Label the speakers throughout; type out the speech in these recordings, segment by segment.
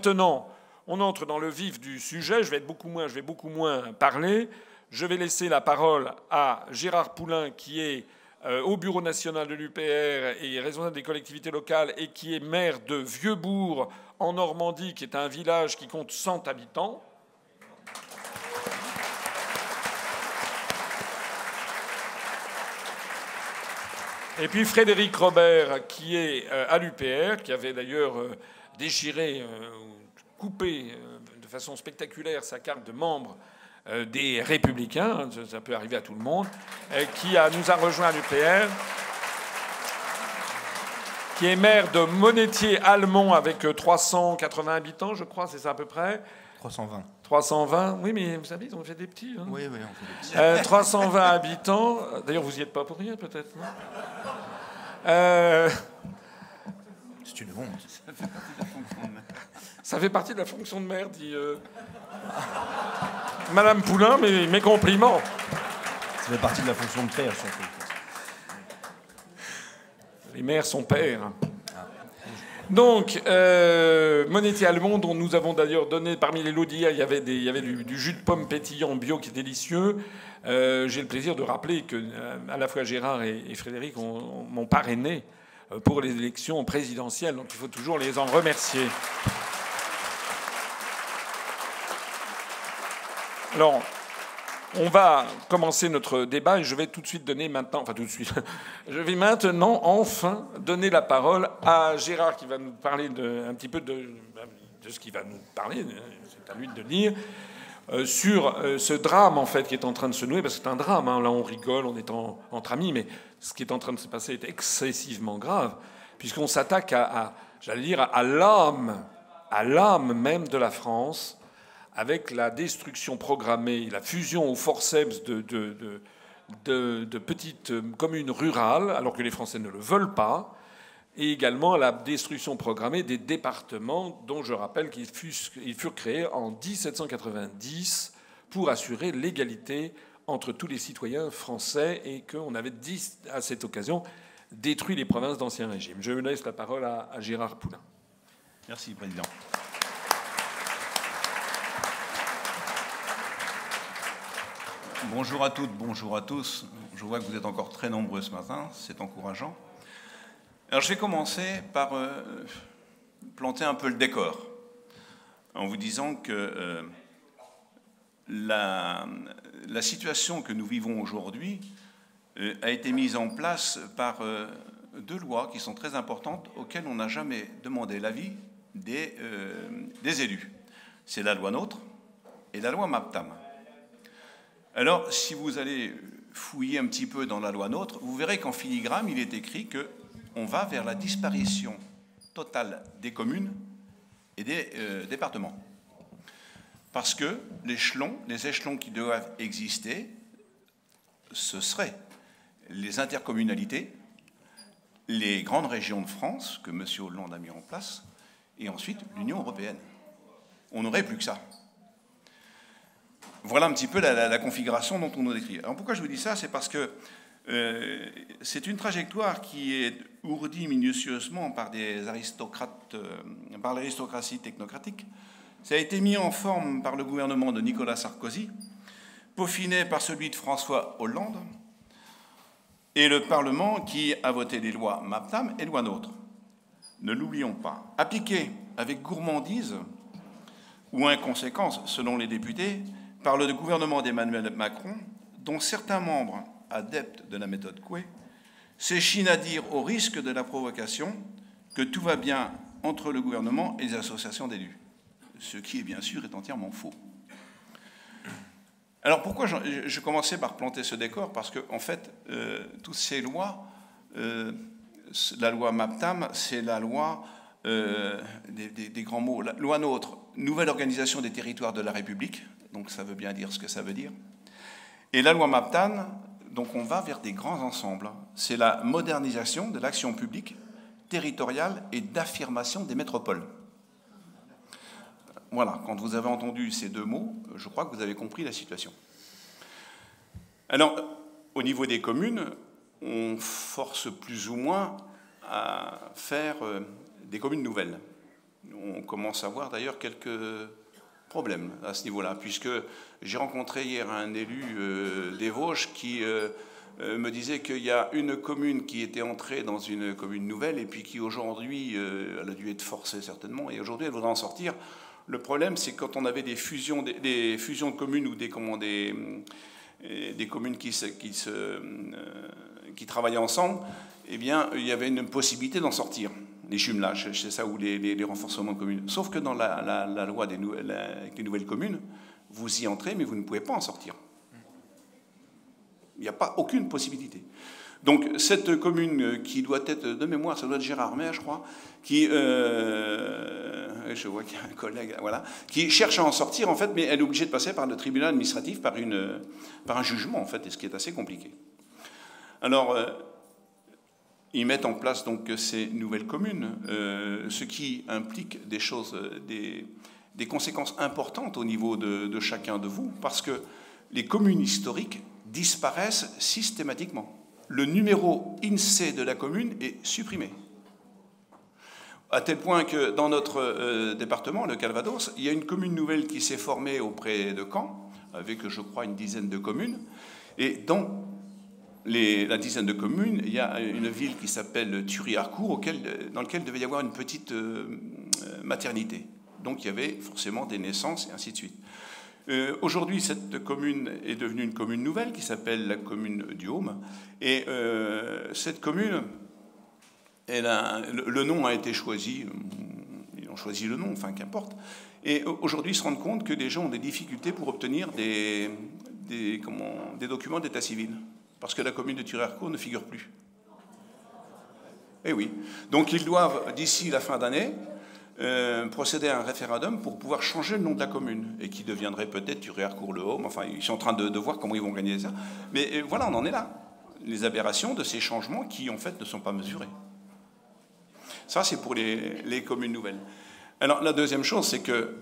Speaker 1: Maintenant, on entre dans le vif du sujet. Je vais, beaucoup moins, parler. Je vais laisser la parole à Gérard Poulain, qui est euh, au bureau national de l'UPR et responsable des collectivités locales et qui est maire de Vieuxbourg en Normandie, qui est un village qui compte 100 habitants. Et puis Frédéric Robert, qui est euh, à l'UPR, qui avait d'ailleurs euh, déchiré, coupé de façon spectaculaire sa carte de membre des Républicains, ça peut arriver à tout le monde, qui a, nous a rejoint à l'UPR, qui est maire de Monétier-Almont avec 380 habitants, je crois, c'est ça à peu près.
Speaker 2: 320.
Speaker 1: 320, oui, mais vous savez, on fait des petits. Hein.
Speaker 2: Oui, oui, on fait des petits.
Speaker 1: 320 habitants, d'ailleurs, vous n'y êtes pas pour rien, peut-être, non? Euh,
Speaker 2: C'est une honte.
Speaker 1: Ça fait partie de la fonction de maire, dit euh, Madame Poulain, mais mes compliments.
Speaker 2: Ça fait partie de la fonction de père, surtout.
Speaker 1: Les maires sont pères. Donc, euh, Monetti Allemand, dont nous avons d'ailleurs donné, parmi les lots d'hier, il y avait, des, il y avait du, jus de pomme pétillant bio qui est délicieux. Euh, j'ai le plaisir de rappeler que euh, à la fois Gérard et, Frédéric m'ont parrainé euh, pour les élections présidentielles, donc il faut toujours les en remercier. Alors, on va commencer notre débat et je vais tout de suite donner maintenant, enfin tout de suite, je vais maintenant enfin donner la parole à Gérard qui va nous parler de, un petit peu de, ce qu'il va nous parler, c'est à lui de dire, euh, sur euh, ce drame en fait qui est en train de se nouer, parce que c'est un drame, hein. là on rigole, on est entre amis, mais ce qui est en train de se passer est excessivement grave, puisqu'on s'attaque à, j'allais dire, à l'âme, à l'âme même de la France avec la destruction programmée, la fusion au forceps de, de, petites communes rurales, alors que les Français ne le veulent pas, et également la destruction programmée des départements, dont je rappelle qu'ils furent créés en 1790 pour assurer l'égalité entre tous les citoyens français et qu'on avait dit à cette occasion détruit les provinces d'Ancien Régime. Je laisse la parole à Gérard Poulain.
Speaker 2: Merci, Président. Bonjour à toutes, bonjour à tous. Je vois que vous êtes encore très nombreux ce matin, c'est encourageant. Alors je vais commencer par euh, planter un peu le décor en vous disant que euh, la, situation que nous vivons aujourd'hui euh, a été mise en place par deux lois qui sont très importantes auxquelles on n'a jamais demandé l'avis des, des élus. C'est la loi NOTRe et la loi MAPTAM. Alors, si vous allez fouiller un petit peu dans la loi NOTRe, vous verrez qu'en filigrane, il est écrit qu'on va vers la disparition totale des communes et des euh, départements. Parce que l'échelon, les échelons qui doivent exister, ce seraient les intercommunalités, les grandes régions de France, que M. Hollande a mis en place, et ensuite l'Union européenne. On n'aurait plus que ça. Voilà un petit peu la, configuration dont on nous décrit. Alors pourquoi je vous dis ça? C'est parce que euh, c'est une trajectoire qui est ourdie minutieusement par des aristocrates, euh, par l'aristocratie technocratique. Ça a été mis en forme par le gouvernement de Nicolas Sarkozy, peaufiné par celui de François Hollande, et le Parlement qui a voté les lois MAPTAM et loi NOTRe. Ne l'oublions pas. Appliquées avec gourmandise ou inconséquence, selon les députés, par le gouvernement d'Emmanuel Macron, dont certains membres, adeptes de la méthode Coué, s'échinent à dire, au risque de la provocation, que tout va bien entre le gouvernement et les associations d'élus. Ce qui, bien sûr, est entièrement faux. Alors pourquoi je, commençais par planter ce décor Parce qu'en en fait, euh, toutes ces lois, euh, la loi MAPTAM, c'est la loi euh, des, grands mots. La loi NOTRe, nouvelle organisation des territoires de la République, donc ça veut bien dire ce que ça veut dire. Et la loi MAPTAN, donc on va vers des grands ensembles. C'est la modernisation de l'action publique territoriale et d'affirmation des métropoles. Voilà, quand vous avez entendu ces deux mots, je crois que vous avez compris la situation. Alors, au niveau des communes, on force plus ou moins à faire euh, des communes nouvelles. On commence à voir d'ailleurs quelques problèmes à ce niveau-là, puisque j'ai rencontré hier un élu euh, des Vosges qui euh, euh, me disait qu'il y a une commune qui était entrée dans une commune nouvelle et puis qui aujourd'hui, elle a dû être forcée certainement, et aujourd'hui elle voudrait en sortir. Le problème, c'est quand on avait des fusions, des, fusions de communes ou des, communes qui, qui travaillaient ensemble, eh bien, il y avait une possibilité d'en sortir les jumelages, c'est ça, ou les, renforcements communes. Sauf que dans la, loi des, nouvelles communes, vous y entrez, mais vous ne pouvez pas en sortir. Il n'y a pas aucune possibilité. Donc cette commune qui doit être de mémoire, ça doit être Gérard Maire, je crois, qui, euh, je vois qu'il y a un collègue, voilà, qui cherche à en sortir en fait, mais elle est obligée de passer par le tribunal administratif, par, une, par un jugement en fait, et ce qui est assez compliqué. Alors euh, ils mettent en place donc ces nouvelles communes, euh, ce qui implique des choses, des, des, conséquences importantes au niveau de, chacun de vous, parce que les communes historiques disparaissent systématiquement. Le numéro INSEE de la commune est supprimé. À tel point que dans notre euh, département, le Calvados, il y a une commune nouvelle qui s'est formée auprès de Caen, avec, je crois, une dizaine de communes. Et dans la dizaine de communes, il y a une ville qui s'appelle Thury-Harcourt, dans laquelle devait y avoir une petite euh, maternité. Donc il y avait forcément des naissances et ainsi de suite. Euh, aujourd'hui, cette commune est devenue une commune nouvelle qui s'appelle la commune du Haume. Et euh, cette commune, le nom a été choisi, ils ont choisi le nom, enfin qu'importe. Et aujourd'hui, ils se rendent compte que les gens ont des difficultés pour obtenir des, des, des documents d'état civil parce que la commune de Turercourt ne figure plus. Eh oui. Donc ils doivent, d'ici la fin d'année, euh, procéder à un référendum pour pouvoir changer le nom de la commune, et qui deviendrait peut-être Turercourt le Home. Enfin, ils sont en train de, voir comment ils vont gagner ça. Mais euh, voilà, on en est là. Les aberrations de ces changements qui, en fait, ne sont pas mesurés. Ça, c'est pour les, communes nouvelles. Alors, la deuxième chose, c'est que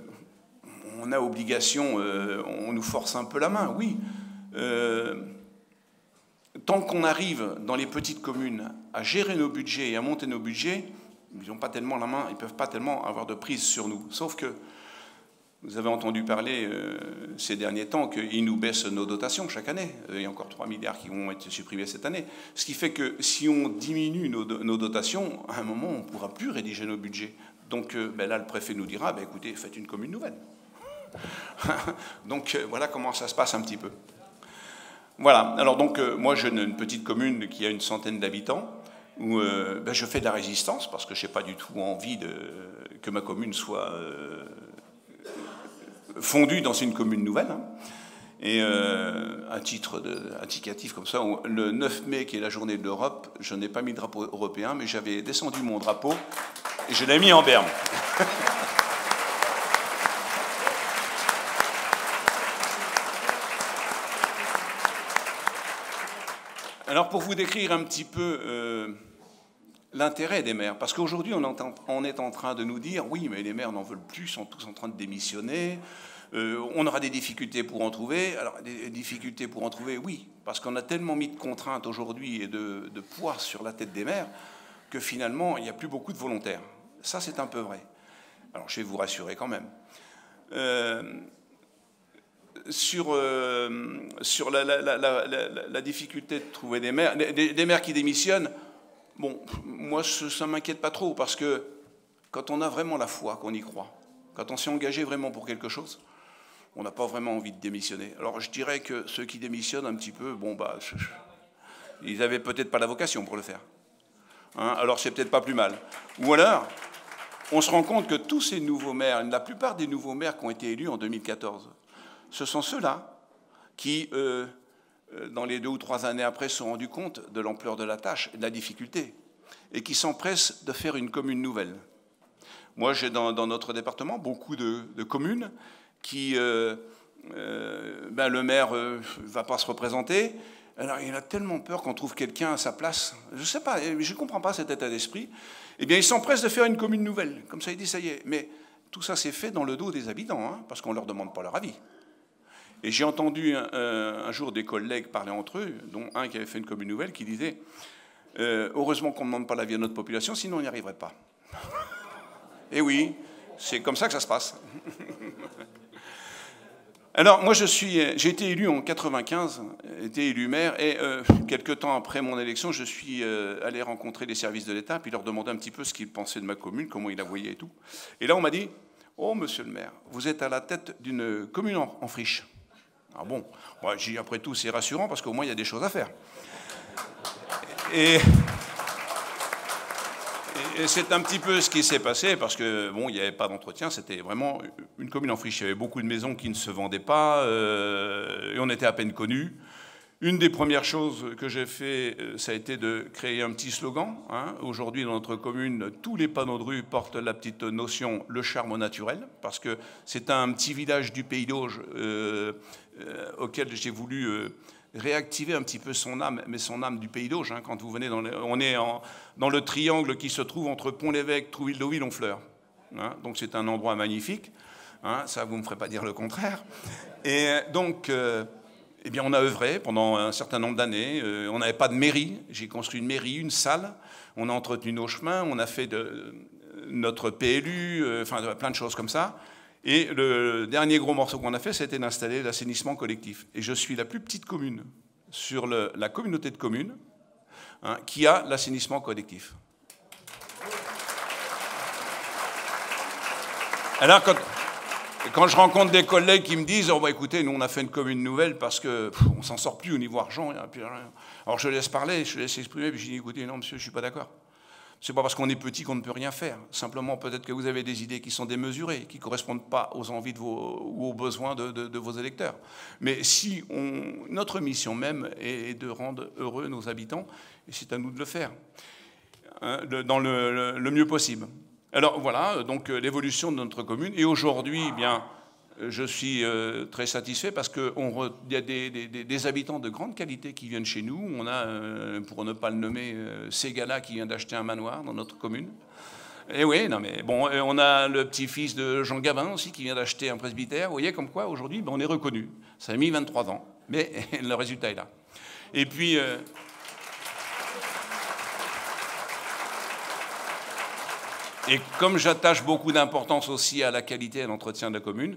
Speaker 2: on a obligation, euh, on nous force un peu la main, oui tant qu'on arrive dans les petites communes à gérer nos budgets et à monter nos budgets, ils n'ont pas tellement la main, ils ne peuvent pas tellement avoir de prise sur nous. Sauf que vous avez entendu parler euh, ces derniers temps qu'ils nous baissent nos dotations chaque année. Il y a encore 3 milliards qui vont être supprimés cette année. Ce qui fait que si on diminue nos, dotations, à un moment, on ne pourra plus rédiger nos budgets. Donc euh, ben là, le préfet nous dira, ben, écoutez, faites une commune nouvelle. Donc euh, voilà comment ça se passe un petit peu. Voilà, alors donc euh, moi j'ai une, petite commune qui a une centaine d'habitants, où euh, ben, je fais de la résistance, parce que je n'ai pas du tout envie de, que ma commune soit euh, fondue dans une commune nouvelle. Hein. Et un titre indicatif comme ça, le 9 mai, qui est la journée de l'Europe, je n'ai pas mis de drapeau européen, mais j'avais descendu mon drapeau et je l'ai mis en berne. Alors pour vous décrire un petit peu euh, l'intérêt des maires, parce qu'aujourd'hui on, est en train de nous dire oui mais les maires n'en veulent plus, sont tous en train de démissionner, euh, on aura des difficultés pour en trouver. Alors des difficultés pour en trouver, oui, parce qu'on a tellement mis de contraintes aujourd'hui et de, poids sur la tête des maires que finalement il n'y a plus beaucoup de volontaires. Ça c'est un peu vrai. Alors je vais vous rassurer quand même. Euh, sur, euh, la, difficulté de trouver des maires, des, maires qui démissionnent, bon, moi, ça ne m'inquiète pas trop, parce que quand on a vraiment la foi, qu'on y croit, quand on s'est engagé vraiment pour quelque chose, on n'a pas vraiment envie de démissionner. Alors je dirais que ceux qui démissionnent un petit peu, bon, bah, ils n'avaient peut-être pas la vocation pour le faire. Hein, alors c'est peut-être pas plus mal. Ou alors, on se rend compte que tous ces nouveaux maires, la plupart des nouveaux maires qui ont été élus en 2014, ce sont ceux-là qui, euh, euh, dans les deux ou trois années après, se sont rendus compte de l'ampleur de la tâche et de la difficulté, et qui s'empressent de faire une commune nouvelle. Moi, j'ai dans, notre département beaucoup de, communes qui, euh, ben, le maire ne va pas se représenter. Alors, il a tellement peur qu'on trouve quelqu'un à sa place. Je ne sais pas, je ne comprends pas cet état d'esprit. Eh bien, il s'empresse de faire une commune nouvelle. Comme ça, il dit, ça y est. Mais tout ça, c'est fait dans le dos des habitants, hein, parce qu'on ne leur demande pas leur avis. Et j'ai entendu un, jour des collègues parler entre eux, dont un qui avait fait une commune nouvelle, qui disait euh, Heureusement qu'on ne demande pas la vie à notre population, sinon on n'y arriverait pas. Et oui, c'est comme ça que ça se passe. Alors, moi, je suis, j'ai été élu en 95, été élu maire, et euh, quelques temps après mon élection, je suis euh, allé rencontrer les services de l'État, puis leur demander un petit peu ce qu'ils pensaient de ma commune, comment ils la voyaient et tout. Et là, on m'a dit Oh, monsieur le maire, vous êtes à la tête d'une commune en, friche. Ah bon Moi, après tout, c'est rassurant parce qu'au moins, il y a des choses à faire. Et et c'est un petit peu ce qui s'est passé parce que bon, il n'y avait pas d'entretien. C'était vraiment une commune en friche. Il y avait beaucoup de maisons qui ne se vendaient pas euh, et on était à peine connus. Une des premières choses que j'ai fait, euh, ça a été de créer un petit slogan. Hein. Aujourd'hui, dans notre commune, tous les panneaux de rue portent la petite notion le charme naturel, parce que c'est un petit village du Pays d'Auge euh, auquel j'ai voulu réactiver un petit peu son âme, mais son âme du Pays d'Auge. Hein, quand vous venez dans on est dans le triangle qui se trouve entre Pont-l'Évêque, Trouville-Deauville, Honfleur. Hein, donc c'est un endroit magnifique. Ça, vous ne me ferez pas dire le contraire. Et donc, euh, eh bien, on a œuvré pendant un certain nombre d'années. Euh, on n'avait pas de mairie. J'ai construit une mairie, une salle. On a entretenu nos chemins. On a fait de, notre PLU, euh, enfin plein de choses comme ça. Et le dernier gros morceau qu'on a fait, c'était d'installer l'assainissement collectif. Et je suis la plus petite commune sur la communauté de communes hein, qui a l'assainissement collectif. Alors, quand, quand, je rencontre des collègues qui me disent oh, bah, écoutez, nous, on a fait une commune nouvelle parce qu'on ne s'en sort plus au niveau argent. Alors, je laisse parler, je laisse exprimer, puis je dis écoutez, non, monsieur, je suis pas d'accord. C'est pas parce qu'on est petit qu'on ne peut rien faire. Simplement, peut-être que vous avez des idées qui sont démesurées, qui ne correspondent pas aux envies de vos, ou aux besoins de, vos électeurs. Mais si on, notre mission même est de rendre heureux nos habitants, et c'est à nous de le faire, hein, dans le, le, mieux possible. Alors voilà, donc euh, l'évolution de notre commune. Et aujourd'hui, eh bien je suis euh, très satisfait parce qu'il y a des, habitants de grande qualité qui viennent chez nous. On a, euh, pour ne pas le nommer, euh, Ségala qui vient d'acheter un manoir dans notre commune. Et oui, non mais bon, on a le petit-fils de Jean Gavin aussi qui vient d'acheter un presbytère. Vous voyez comme quoi aujourd'hui, ben, on est reconnu. Ça a mis 23 ans, mais le résultat est là. Et puis. Et comme j'attache beaucoup d'importance aussi à la qualité et à l'entretien de la commune,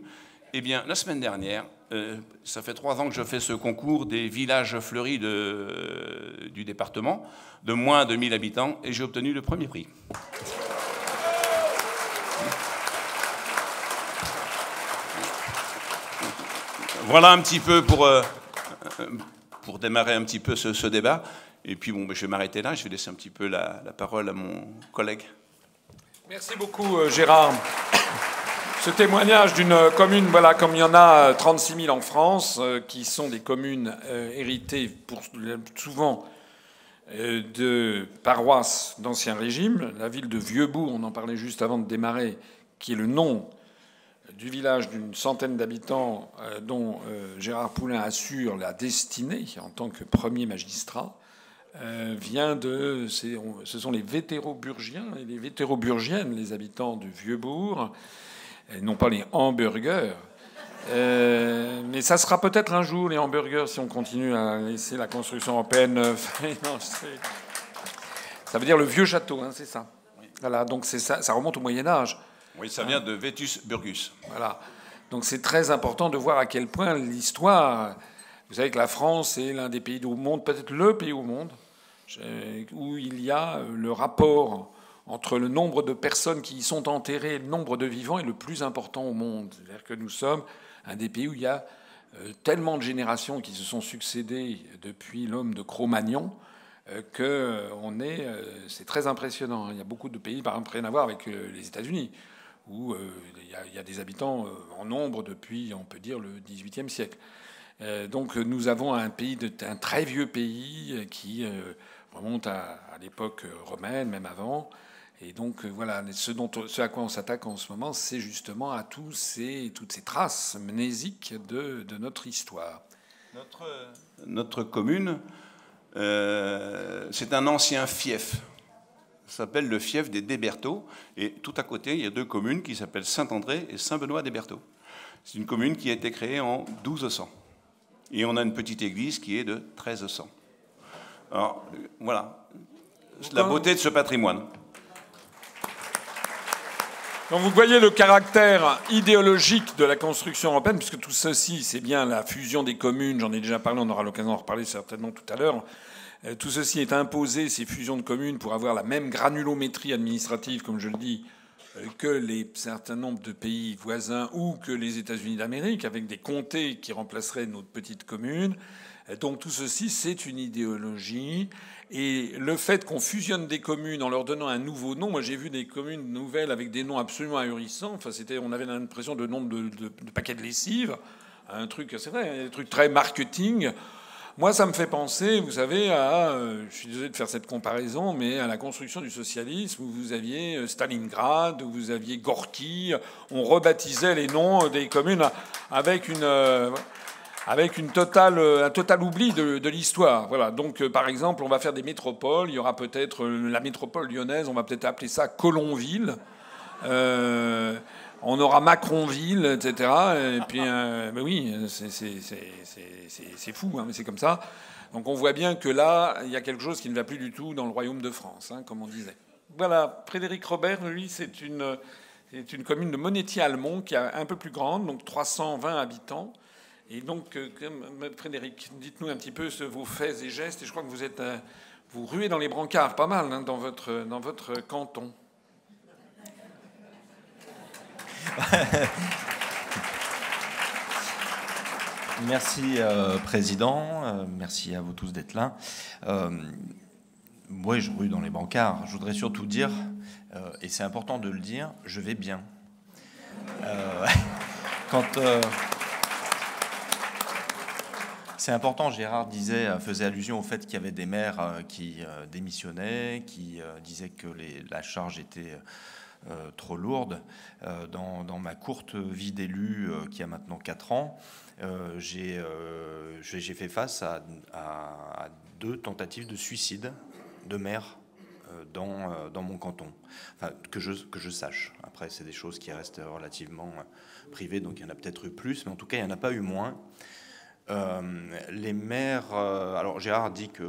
Speaker 2: eh bien, la semaine dernière, euh, ça fait trois ans que je fais ce concours des villages fleuris du département, de moins de 1000 habitants, et j'ai obtenu le premier prix. Voilà un petit peu pour, euh, pour démarrer un petit peu ce, débat. Et puis, bon, ben, je vais m'arrêter là. Je vais laisser un petit peu la parole à mon collègue.
Speaker 1: Merci beaucoup, euh, Gérard ce témoignage d'une commune, voilà, comme il y en a 36 000 en France, euh, qui sont des communes euh, héritées pour, souvent euh, de paroisses d'ancien régime. La ville de Vieuxbourg, on en parlait juste avant de démarrer, qui est le nom du village d'une centaine d'habitants dont Gérard Poulain assure la destinée en tant que premier magistrat, vient de. Ce sont les vétéroburgiens et les vétéroburgiennes, les habitants de Vieuxbourg non pas les hamburgers. Euh, mais ça sera peut-être un jour les hamburgers si on continue à laisser la construction européenne. ça veut dire le vieux château, hein, c'est ça. Voilà, donc c'est ça, ça remonte au Moyen Âge.
Speaker 2: Oui, ça vient de Vetus Burgus.
Speaker 1: Voilà. Donc c'est très important de voir à quel point l'histoire. Vous savez que la France est l'un des pays au monde, peut-être le pays au monde, où il y a le rapport entre le nombre de personnes qui y sont enterrées et le nombre de vivants est le plus important au monde. C'est-à-dire que nous sommes un des pays où il y a euh, tellement de générations qui se sont succédées depuis l'homme de Cro-Magnon euh, que euh, on est, c'est très impressionnant. Il y a beaucoup de pays, par exemple, rien à voir avec les États-Unis, où il y a des habitants en nombre depuis, on peut dire, le XVIIIe siècle. Donc nous avons un pays, un très vieux pays qui remonte à l'époque romaine, même avant, et donc euh, voilà, ce, dont, ce à quoi on s'attaque en ce moment, c'est justement à tous ces, toutes ces traces mnésiques de, de notre histoire.
Speaker 2: Notre, notre commune, euh, c'est un ancien fief. Ça s'appelle le fief des Desbertaux. Et tout à côté, il y a deux communes qui s'appellent Saint-André et Saint-Benoît-des-Bertaux. C'est une commune qui a été créée en 1200. Et on a une petite église qui est de 1300. Alors, voilà, la beauté de ce patrimoine.
Speaker 1: Donc vous voyez le caractère idéologique de la construction européenne, puisque tout ceci, c'est bien la fusion des communes, j'en ai déjà parlé, on aura l'occasion d'en reparler certainement tout à l'heure. Euh, tout ceci est imposé, ces fusions de communes, pour avoir la même granulométrie administrative, comme je le dis, euh, que les certains nombres de pays voisins ou que les États-Unis d'Amérique, avec des comtés qui remplaceraient nos petites communes. Donc tout ceci, c'est une idéologie. Et le fait qu'on fusionne des communes en leur donnant un nouveau nom, moi j'ai vu des communes nouvelles avec des noms absolument ahurissants. Enfin, c'était, on avait l'impression de nom de, de, paquets de lessive, un truc, c'est vrai, un truc très marketing. Moi, ça me fait penser, vous savez, à, euh, je suis désolé de faire cette comparaison, mais à la construction du socialisme où vous aviez euh, Stalingrad, où vous aviez Gorky, on rebaptisait les noms des communes avec une euh, avec totale, un total oubli de, l'histoire. Voilà. Donc, par exemple, on va faire des métropoles. Il y aura peut-être la métropole lyonnaise. On va peut-être appeler ça Colonville. Euh, on aura Macronville, etc. Et puis, euh, ben oui, c'est fou, hein, mais c'est comme ça. Donc on voit bien que là, il y a quelque chose qui ne va plus du tout dans le royaume de France, hein, comme on disait. Voilà, Frédéric Robert, lui, c'est une, une commune de Monétier-Almont qui est un peu plus grande, donc 320 habitants. Et donc, euh, Frédéric, dites-nous un petit peu vos faits et gestes. Et je crois que vous êtes, euh, vous ruez dans les brancards pas mal hein, dans, votre, canton.
Speaker 3: merci, euh, Président. Euh, merci à vous tous d'être là. Euh, oui, je rue dans les bancards. Je voudrais surtout dire, et c'est important de le dire, je vais bien. quand. C'est important, Gérard disait, faisait allusion au fait qu'il y avait des maires qui démissionnaient, qui disaient que la charge était euh, trop lourde. Euh, dans, ma courte vie d'élu, euh, qui a maintenant 4 ans, j'ai fait face à, deux tentatives de suicide de maires dans, mon canton. Que je sache. Après, c'est des choses qui restent relativement privées, donc il y en a peut-être eu plus, mais en tout cas, il n'y en a pas eu moins. Les maires. alors Gérard dit que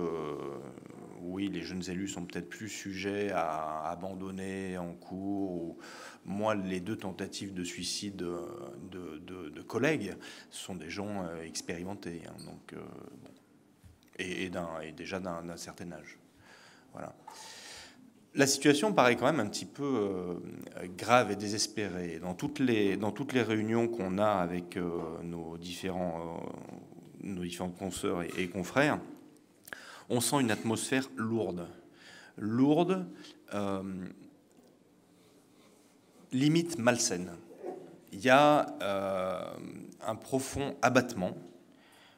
Speaker 3: oui, les jeunes élus sont peut-être plus sujets à abandonner en cours. Moi, les deux tentatives de suicide de, collègues sont des gens euh, expérimentés, hein, donc, euh, et, et, déjà d'un certain âge. Voilà. La situation paraît quand même un petit peu euh, grave et désespérée. Dans toutes les, dans toutes les réunions qu'on a avec nos, différents, nos différents consoeurs et confrères, on sent une atmosphère lourde. Lourde, euh, limite malsaine. Il y a euh, un profond abattement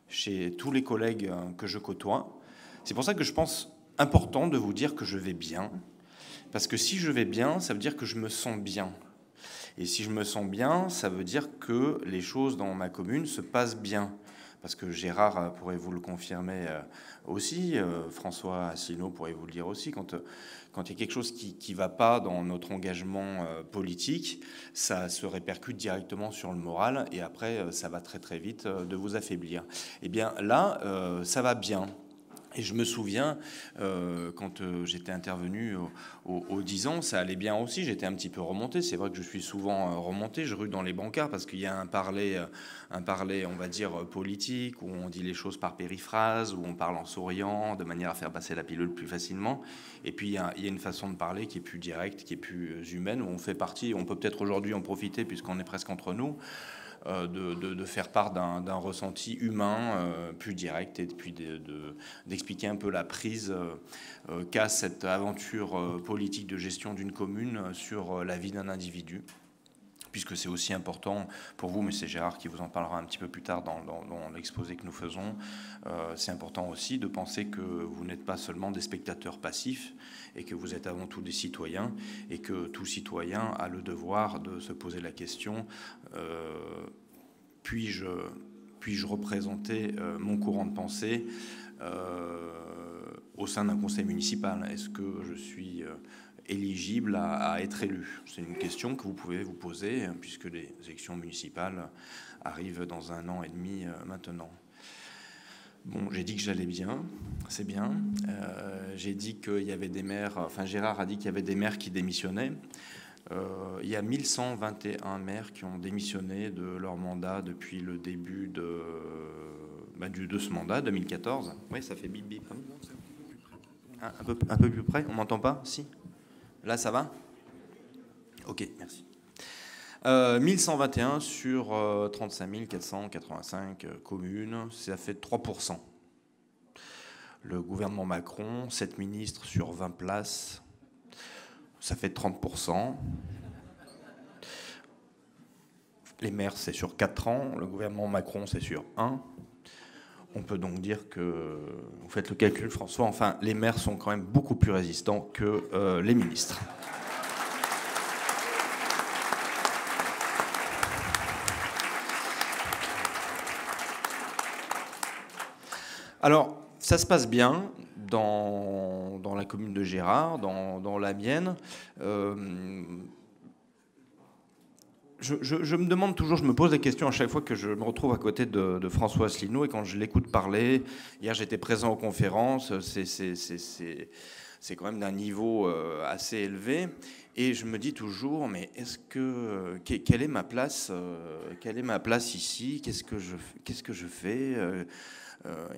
Speaker 3: chez tous les collègues euh, que je côtoie. C'est pour ça que je pense important de vous dire que je vais bien. Parce que si je vais bien, ça veut dire que je me sens bien. Et si je me sens bien, ça veut dire que les choses dans ma commune se passent bien parce que Gérard euh, pourrait vous le confirmer euh, aussi, euh, François Asselineau pourrait vous le dire aussi, quand, quand il y a quelque chose qui ne va pas dans notre engagement politique, ça se répercute directement sur le moral et après, ça va très très vite de vous affaiblir. Eh bien là, ça va bien. Et je me souviens, euh, quand euh, j'étais intervenu aux 10 ans, ça allait bien aussi. J'étais un petit peu remonté. C'est vrai que je suis souvent euh, remonté. Je rue dans les bancards parce qu'il y a un parler, un parler, on va dire, politique, où on dit les choses par périphrase, où on parle en souriant, de manière à faire passer la pilule plus facilement. Et puis, il y, a, il y a une façon de parler qui est plus directe, qui est plus humaine, où on fait partie. On peut peut-être aujourd'hui en profiter, puisqu'on est presque entre nous. Euh, de, faire part d'un ressenti humain euh, plus direct et puis d'expliquer un peu la prise euh, qu'a cette aventure politique de gestion d'une commune sur la vie d'un individu. Puisque c'est aussi important pour vous, mais c'est Gérard qui vous en parlera un petit peu plus tard dans, l'exposé que nous faisons, c'est important aussi de penser que vous n'êtes pas seulement des spectateurs passifs et que vous êtes avant tout des citoyens et que tout citoyen a le devoir de se poser la question euh, puis-je puis-je représenter euh, mon courant de pensée euh, au sein d'un conseil municipal? Est-ce que je suis éligible à, être élu? C'est une question que vous pouvez vous poser puisque les élections municipales arrivent dans un an et demi maintenant. Bon, j'ai dit que j'allais bien, c'est bien. j'ai dit qu'il y avait des maires, enfin Gérard a dit qu'il y avait des maires qui démissionnaient. il y a 1121 maires qui ont démissionné de leur mandat depuis le début de, bah, de ce mandat, 2014. Oui, ça fait bip bip. Hein. Un, peu, un peu plus près, on m'entend pas? Si? Là, ça va? Ok, merci. 1121 sur 35 485 communes, ça fait 3%. Le gouvernement Macron, 7 ministres sur 20 places, ça fait 30%. Les maires, c'est sur 4 ans. Le gouvernement Macron, c'est sur 1. On peut donc dire que, vous faites le calcul François, enfin, les maires sont quand même beaucoup plus résistants que euh, les ministres. Alors, ça se passe bien dans, dans la commune de Gérard, dans, dans la mienne. Euh, je, me demande toujours, je me pose des questions à chaque fois que je me retrouve à côté de, François Asselineau et quand je l'écoute parler. Hier, j'étais présent aux conférences, c'est quand même d'un niveau euh, assez élevé. Et je me dis toujours, mais est-ce que quelle est ma place euh, Quelle est ma place ici? Qu'est-ce que je qu'est-ce que je fais?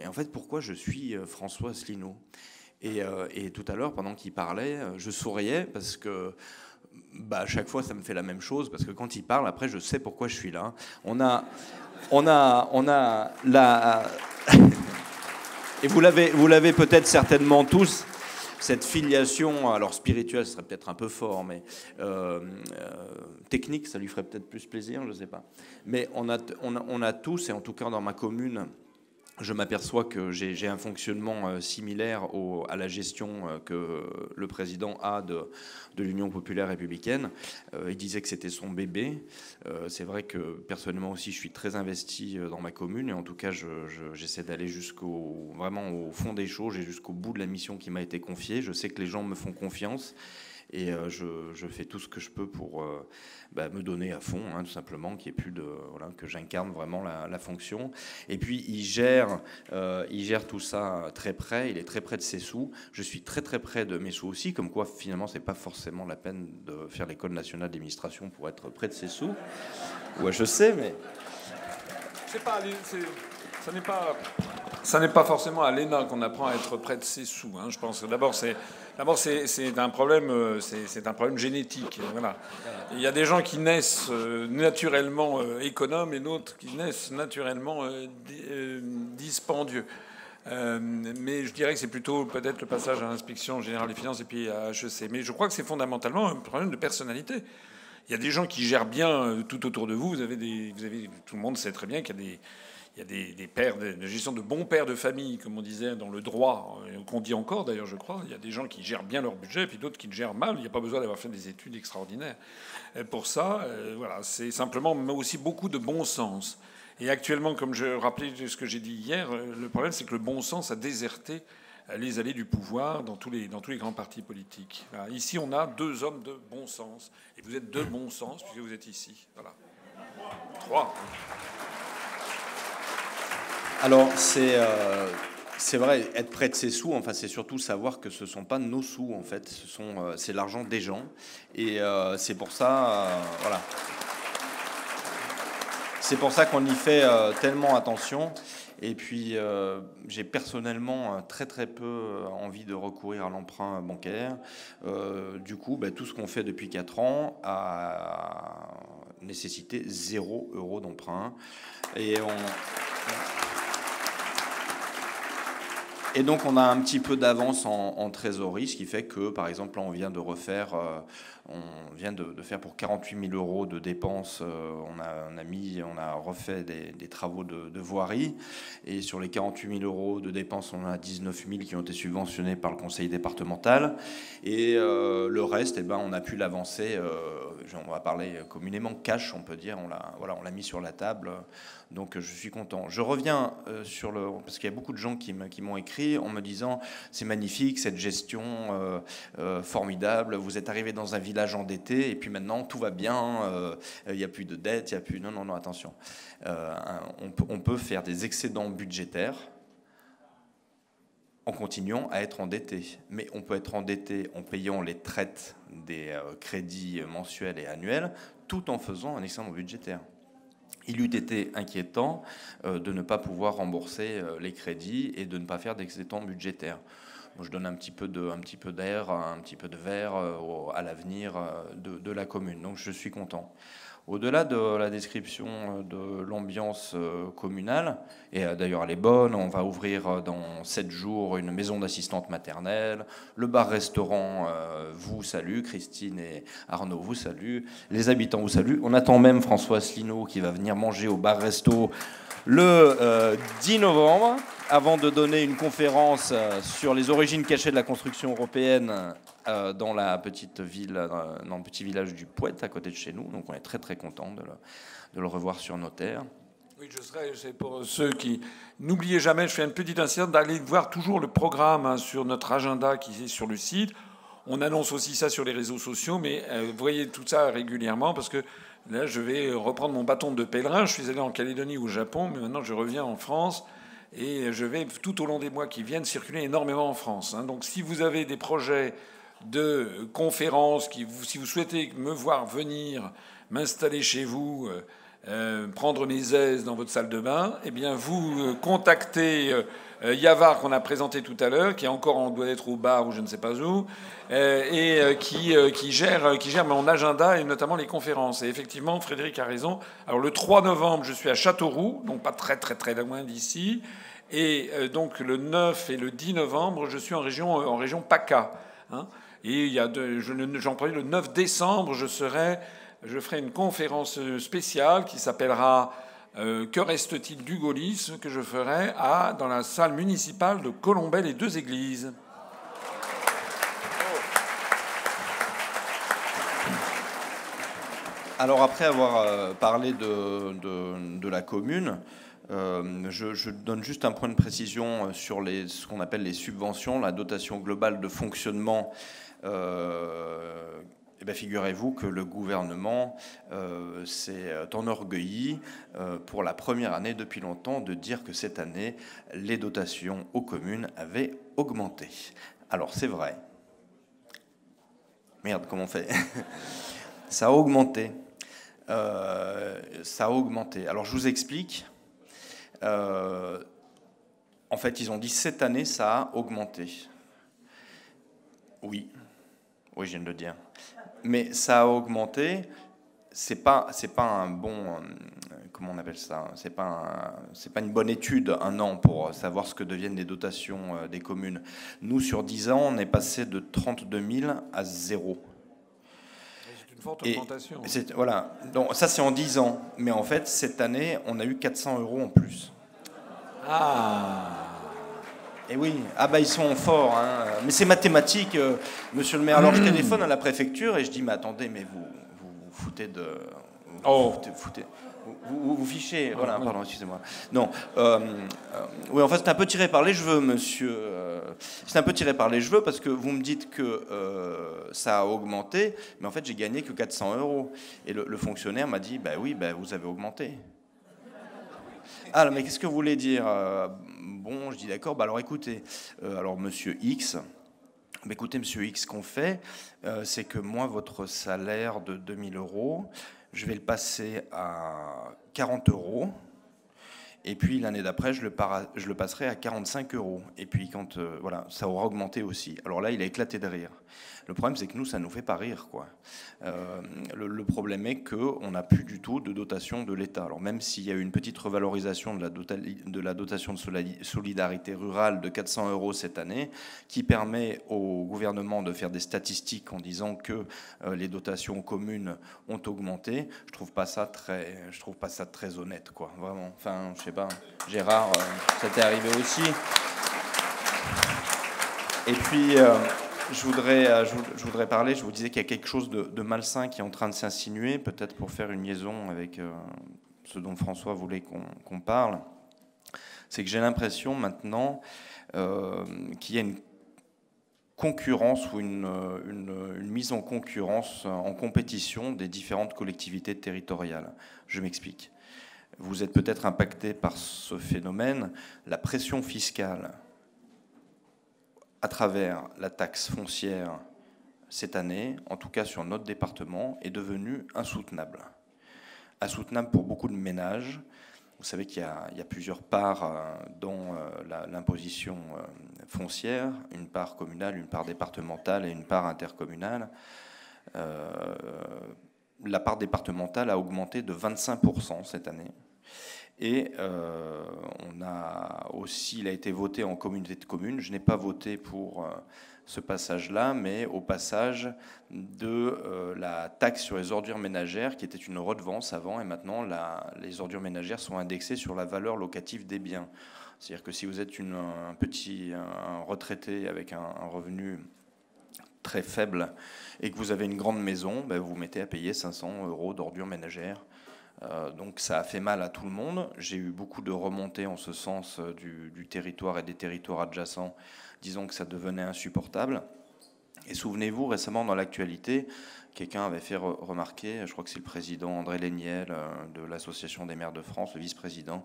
Speaker 3: Et en fait, pourquoi je suis euh, François Asselineau? Euh, et, tout à l'heure, pendant qu'il parlait, je souriais parce que bah, à chaque fois, ça me fait la même chose parce que quand il parle, après, je sais pourquoi je suis là. On a, on a, on a la. Et vous l'avez, vous l'avez peut-être certainement tous. Cette filiation, alors spirituelle, ce serait peut-être un peu fort, mais technique, ça lui ferait peut-être plus plaisir, je ne sais pas. Mais on a, on a, on a tous, et en tout cas dans ma commune, je m'aperçois que j'ai un fonctionnement euh, similaire à la gestion euh, que le président a de, l'Union populaire républicaine. Euh, il disait que c'était son bébé. C'est vrai que personnellement aussi, je suis très investi dans ma commune et en tout cas, j'essaie d'aller jusqu'au vraiment au fond des choses et jusqu'au bout de la mission qui m'a été confiée. Je sais que les gens me font confiance et je, fais tout ce que je peux pour bah, me donner à fond, hein, tout simplement, qui est plus de que j'incarne vraiment la, fonction. Et puis il gère, euh, il gère tout ça très près. Il est très près de ses sous. Je suis très très près de mes sous aussi, comme quoi finalement c'est pas forcément la peine de faire l'école nationale d'administration pour être près de ses sous. Ouais, je sais, mais
Speaker 1: c'est ça n'est pas, forcément à l'ENA qu'on apprend à être près de ses sous. Hein. Je pense d'abord c'est D'abord, c'est un problème, euh, c'est un problème génétique. Voilà. Il y a des gens qui naissent euh, naturellement euh, économes et d'autres qui naissent naturellement dispendieux. mais je dirais que c'est plutôt peut-être le passage à l'inspection générale des finances et puis à HEC. Mais je crois que c'est fondamentalement un problème de personnalité. Il y a des gens qui gèrent bien tout autour de vous. Vous avez, tout le monde sait très bien qu'il y a des il y a des, pères de, gestion de bons pères de famille, comme on disait dans le droit, euh, qu'on dit encore d'ailleurs, je crois. Il y a des gens qui gèrent bien leur budget, et puis d'autres qui le gèrent mal. Il n'y a pas besoin d'avoir fait des études extraordinaires. pour ça, euh, voilà, c'est simplement mais aussi beaucoup de bon sens. Et actuellement, comme je rappelais ce que j'ai dit hier, euh, le problème c'est que le bon sens a déserté les allées du pouvoir dans tous les, dans tous les grands partis politiques. Ici, on a deux hommes de bon sens. Et vous êtes de bon sens puisque vous êtes ici. Voilà. Trois.
Speaker 3: Alors, euh, c'est vrai, être près de ses sous, enfin, c'est surtout savoir que ce ne sont pas nos sous, en fait, euh, c'est l'argent des gens. Et euh, c'est pour ça, voilà. C'est pour ça qu'on y fait tellement attention. Et puis, j'ai personnellement très très peu envie de recourir à l'emprunt bancaire. du coup, bah, tout ce qu'on fait depuis 4 ans a nécessité 0 euro d'emprunt. Et on. Et donc on a un petit peu d'avance en, trésorerie, ce qui fait que, par exemple, on vient de refaire, euh, on vient de, faire pour 48 000 euros de dépenses, euh, on, a, mis, on a refait des, travaux de, voirie, et sur les 48 000 euros de dépenses, on a 19 000 qui ont été subventionnés par le conseil départemental, et euh, le reste, eh ben, on a pu l'avancer, on va parler communément cash, on peut dire, on l'a voilà, mis sur la table donc je suis content. Je reviens euh, sur le... Parce qu'il y a beaucoup de gens qui m'ont écrit en me disant c'est magnifique, cette gestion euh, euh, formidable, vous êtes arrivé dans un village endetté et puis maintenant tout va bien, il n'y a plus de dettes, il n'y a plus... Non, non, non, attention. On peut, faire des excédents budgétaires en continuant à être endetté. Mais on peut être endetté en payant les traites des crédits mensuels et annuels, tout en faisant un excédent budgétaire. Il eût été inquiétant euh, de ne pas pouvoir rembourser euh, les crédits et de ne pas faire d'excédent budgétaire. je donne un petit peu petit peu d'air, un petit peu de verre à l'avenir de, de, la commune. Donc je suis content. Au-delà de la description euh, de l'ambiance euh, communale, et euh, d'ailleurs elle est bonne, on va ouvrir dans sept jours une maison d'assistante maternelle, le bar-restaurant vous salue, Christine et Arnaud vous saluent, les habitants vous saluent, on attend même François Asselineau qui va venir manger au bar-resto le 10 novembre, avant de donner une conférence sur les origines cachées de la construction européenne euh, dans la petite ville, euh, dans le petit village du Poète à côté de chez nous. Donc on est très très content de le, revoir sur nos terres.
Speaker 1: Oui, je serai, c'est pour ceux qui. N'oubliez jamais, je fais une petite incident, d'aller voir toujours le programme hein, sur notre agenda qui est sur le site. On annonce aussi ça sur les réseaux sociaux, mais euh, voyez tout ça régulièrement parce que là, je vais reprendre mon bâton de pèlerin. Je suis allé en Calédonie ou au Japon, mais maintenant je reviens en France et je vais tout au long des mois qui viennent circuler énormément en France. Hein. Donc si vous avez des projets de conférences, si vous souhaitez me voir venir m'installer chez vous, euh, euh, prendre mes aises dans votre salle de bain, eh bien vous euh, contactez Yavar qu'on a présenté tout à l'heure, qui est encore en doit être au bar ou je ne sais pas où, et qui, gère, mon agenda et notamment les conférences. Et effectivement, Frédéric a raison. Alors le 3 novembre, je suis à Châteauroux, donc pas très très très loin d'ici. Et donc le 9 et le 10 novembre, je suis en région PACA. Hein. Et il y a j'en parlais le 9 décembre, je serai, je ferai une conférence spéciale qui s'appellera euh, Que reste-t-il du gaullisme que je ferai à, dans la salle municipale de Colombelles et deux églises.
Speaker 3: Alors après avoir euh, parlé de, de, la commune, euh, je, donne juste un point de précision sur les, ce qu'on appelle les subventions, la dotation globale de fonctionnement euh, eh bien, figurez-vous que le gouvernement euh, s'est enorgueilli euh, pour la première année depuis longtemps de dire que cette année, les dotations aux communes avaient augmenté. Alors c'est vrai. Merde, comment on fait? Ça a augmenté. ça a augmenté. Alors je vous explique. En fait, ils ont dit cette année, ça a augmenté. Oui, oui, je viens de le dire. Mais ça a augmenté. C'est pas, pas un bon, euh, comment on appelle ça? C'est pas, pas une bonne étude un an pour savoir ce que deviennent les dotations euh, des communes. Nous, sur 10 ans, on est passé de 32 000 à 0.
Speaker 1: Forte augmentation.
Speaker 3: voilà. Donc ça, c'est en 10 ans. Mais en fait, cette année, on a eu 400 euros en plus.
Speaker 1: Ah.
Speaker 3: Et oui, ah bah ils sont forts, hein. mais c'est mathématique, euh, monsieur le maire. Alors je hmm. téléphone à la préfecture et je dis, mais attendez, mais vous vous, vous foutez de... Vous,
Speaker 1: oh.
Speaker 3: foutez, vous, vous, fichez, voilà, pardon, excusez-moi. Non, euh, euh, oui, en fait, c'est un peu tiré par les cheveux, monsieur. c'est un peu tiré par les cheveux parce que vous me dites que ça a augmenté, mais en fait, j'ai gagné que 400 euros. Et le, le fonctionnaire m'a dit, bah oui, bah, vous avez augmenté. Ah, mais qu'est-ce que vous voulez dire Bon, je dis d'accord, bah alors écoutez, euh, alors monsieur X, bah écoutez monsieur X, qu'on fait, euh, c'est que moi, votre salaire de 2000 euros, je vais le passer à 40 euros. Et puis l'année d'après, je, je, le passerai à 45 euros. Et puis quand euh, voilà, ça aura augmenté aussi. Alors là, il a éclaté de rire. Le problème, c'est que nous, ça nous fait pas rire. Quoi. Euh, le, problème est qu'on n'a plus du tout de dotation de l'État. Alors même s'il y a eu une petite revalorisation de la, dotation de solidarité rurale de 400 euros cette année, qui permet au gouvernement de faire des statistiques en disant que euh, les dotations communes ont augmenté, je trouve pas ça très, trouve pas ça très honnête, quoi. Vraiment. Enfin, je sais pas. Gérard, euh, ça t'est arrivé aussi. Et puis. Je voudrais, euh, je voudrais parler, je vous disais qu'il y a quelque chose de, malsain qui est en train de s'insinuer, peut-être pour faire une liaison avec euh, ce dont François voulait qu'on parle. C'est que j'ai l'impression maintenant euh, qu'il y a une concurrence ou une, une, mise en concurrence, en compétition des différentes collectivités territoriales. Je m'explique. Vous êtes peut-être impacté par ce phénomène. La pression fiscale à travers la taxe foncière cette année, en tout cas sur notre département, est devenue insoutenable. Insoutenable pour beaucoup de ménages. Vous savez qu'il y, a plusieurs parts euh, dans euh, l'imposition euh, foncière, une part communale, une part départementale et une part intercommunale. la part départementale a augmenté de 25% cette année. Et on a aussi, il a été voté en communauté de communes. Je n'ai pas voté pour ce passage-là, mais au passage de euh, la taxe sur les ordures ménagères, qui était une redevance avant, et maintenant les ordures ménagères sont indexées sur la valeur locative des biens. C'est-à-dire que si vous êtes un petit retraité avec un, revenu très faible et que vous avez une grande maison, ben vous mettez à payer 500 euros d'ordures ménagères. Euh, donc ça a fait mal à tout le monde. J'ai eu beaucoup de remontées en ce sens euh, du territoire et des territoires adjacents disons que ça devenait insupportable. Et souvenez-vous, récemment dans l'actualité, quelqu'un avait fait remarquer, je crois que c'est le président André Léniel euh, de l'Association des maires de France, le vice-président,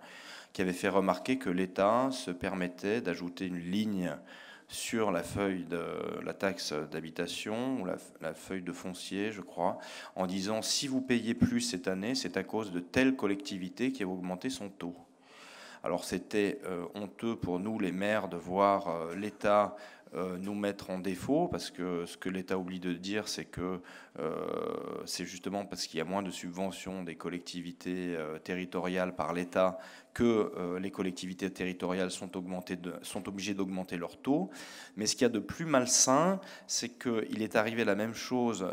Speaker 3: qui avait fait remarquer que l'État se permettait d'ajouter une ligne sur la feuille de la taxe d'habitation ou la, feuille de foncier, je crois, en disant si vous payez plus cette année, c'est à cause de telle collectivité qui a augmenté son taux. Alors c'était euh, honteux pour nous, les maires, de voir euh, l'État euh, nous mettre en défaut, parce que ce que l'État oublie de dire, c'est que c'est justement parce qu'il y a moins de subventions des collectivités territoriales par l'État que euh, les collectivités territoriales sont, obligées d'augmenter leur taux. Mais ce qu'il y a de plus malsain, c'est qu'il est arrivé la même chose,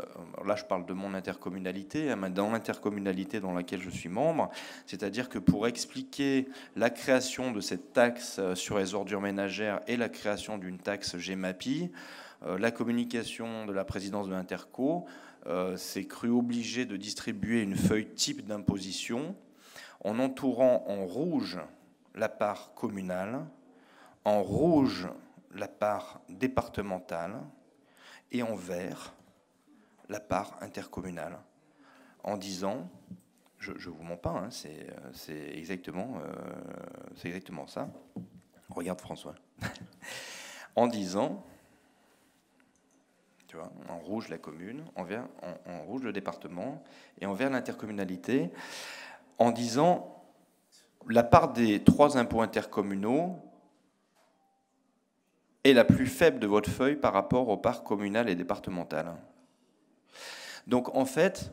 Speaker 3: là je parle de mon intercommunalité, hein, dans l'intercommunalité dans laquelle je suis membre, c'est-à-dire que pour expliquer la création de cette taxe euh, sur les ordures ménagères et la création d'une taxe GEMAPI, euh, la communication de la présidence de l'Interco s'est cru obligée de distribuer une feuille type d'imposition en entourant en rouge la part communale, en rouge la part départementale et en vert la part intercommunale, en disant, je ne vous mens pas, hein, c'est exactement, euh, exactement ça, regarde François, en disant, tu vois, en rouge la commune, en, en rouge le département et en vert l'intercommunalité en disant la part des trois impôts intercommunaux est la plus faible de votre feuille par rapport aux parts communales et départementales. Donc en fait,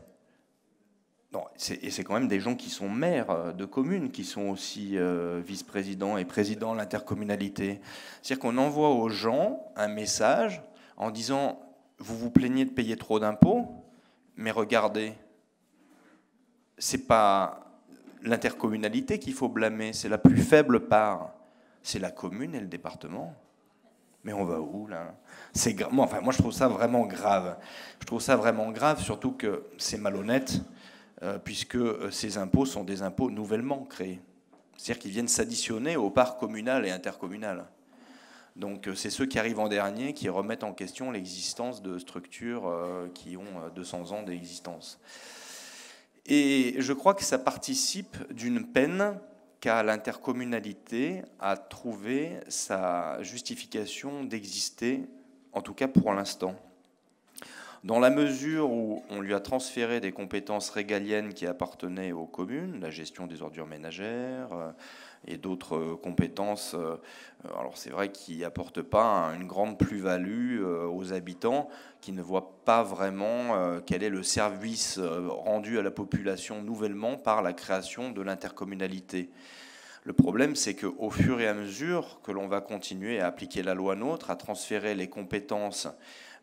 Speaker 3: et c'est quand même des gens qui sont maires euh, de communes, qui sont aussi euh, vice-présidents et présidents de l'intercommunalité. C'est-à-dire qu'on envoie aux gens un message en disant, vous vous plaignez de payer trop d'impôts, mais regardez, c'est pas l'intercommunalité qu'il faut blâmer, c'est la plus faible part. C'est la commune et le département. Mais on va où là? C'est moi, je trouve ça vraiment grave. Je trouve ça vraiment grave, surtout que c'est malhonnête, euh, puisque euh, ces impôts sont des impôts nouvellement créés. C'est-à-dire qu'ils viennent s'additionner aux parts communales et intercommunales. Donc euh, c'est ceux qui arrivent en dernier qui remettent en question l'existence de structures qui ont 200 ans d'existence. Et je crois que ça participe d'une peine qu'a l'intercommunalité à trouver sa justification d'exister, en tout cas pour l'instant. Dans la mesure où on lui a transféré des compétences régaliennes qui appartenaient aux communes, la gestion des ordures ménagères, et d'autres euh, compétences. Euh, alors c'est vrai qu'ils n'apportent pas une grande plus-value euh, aux habitants qui ne voient pas vraiment quel est le service rendu à la population nouvellement par la création de l'intercommunalité. Le problème, c'est qu'au fur et à mesure que l'on va continuer à appliquer la loi NOTRe, à transférer les compétences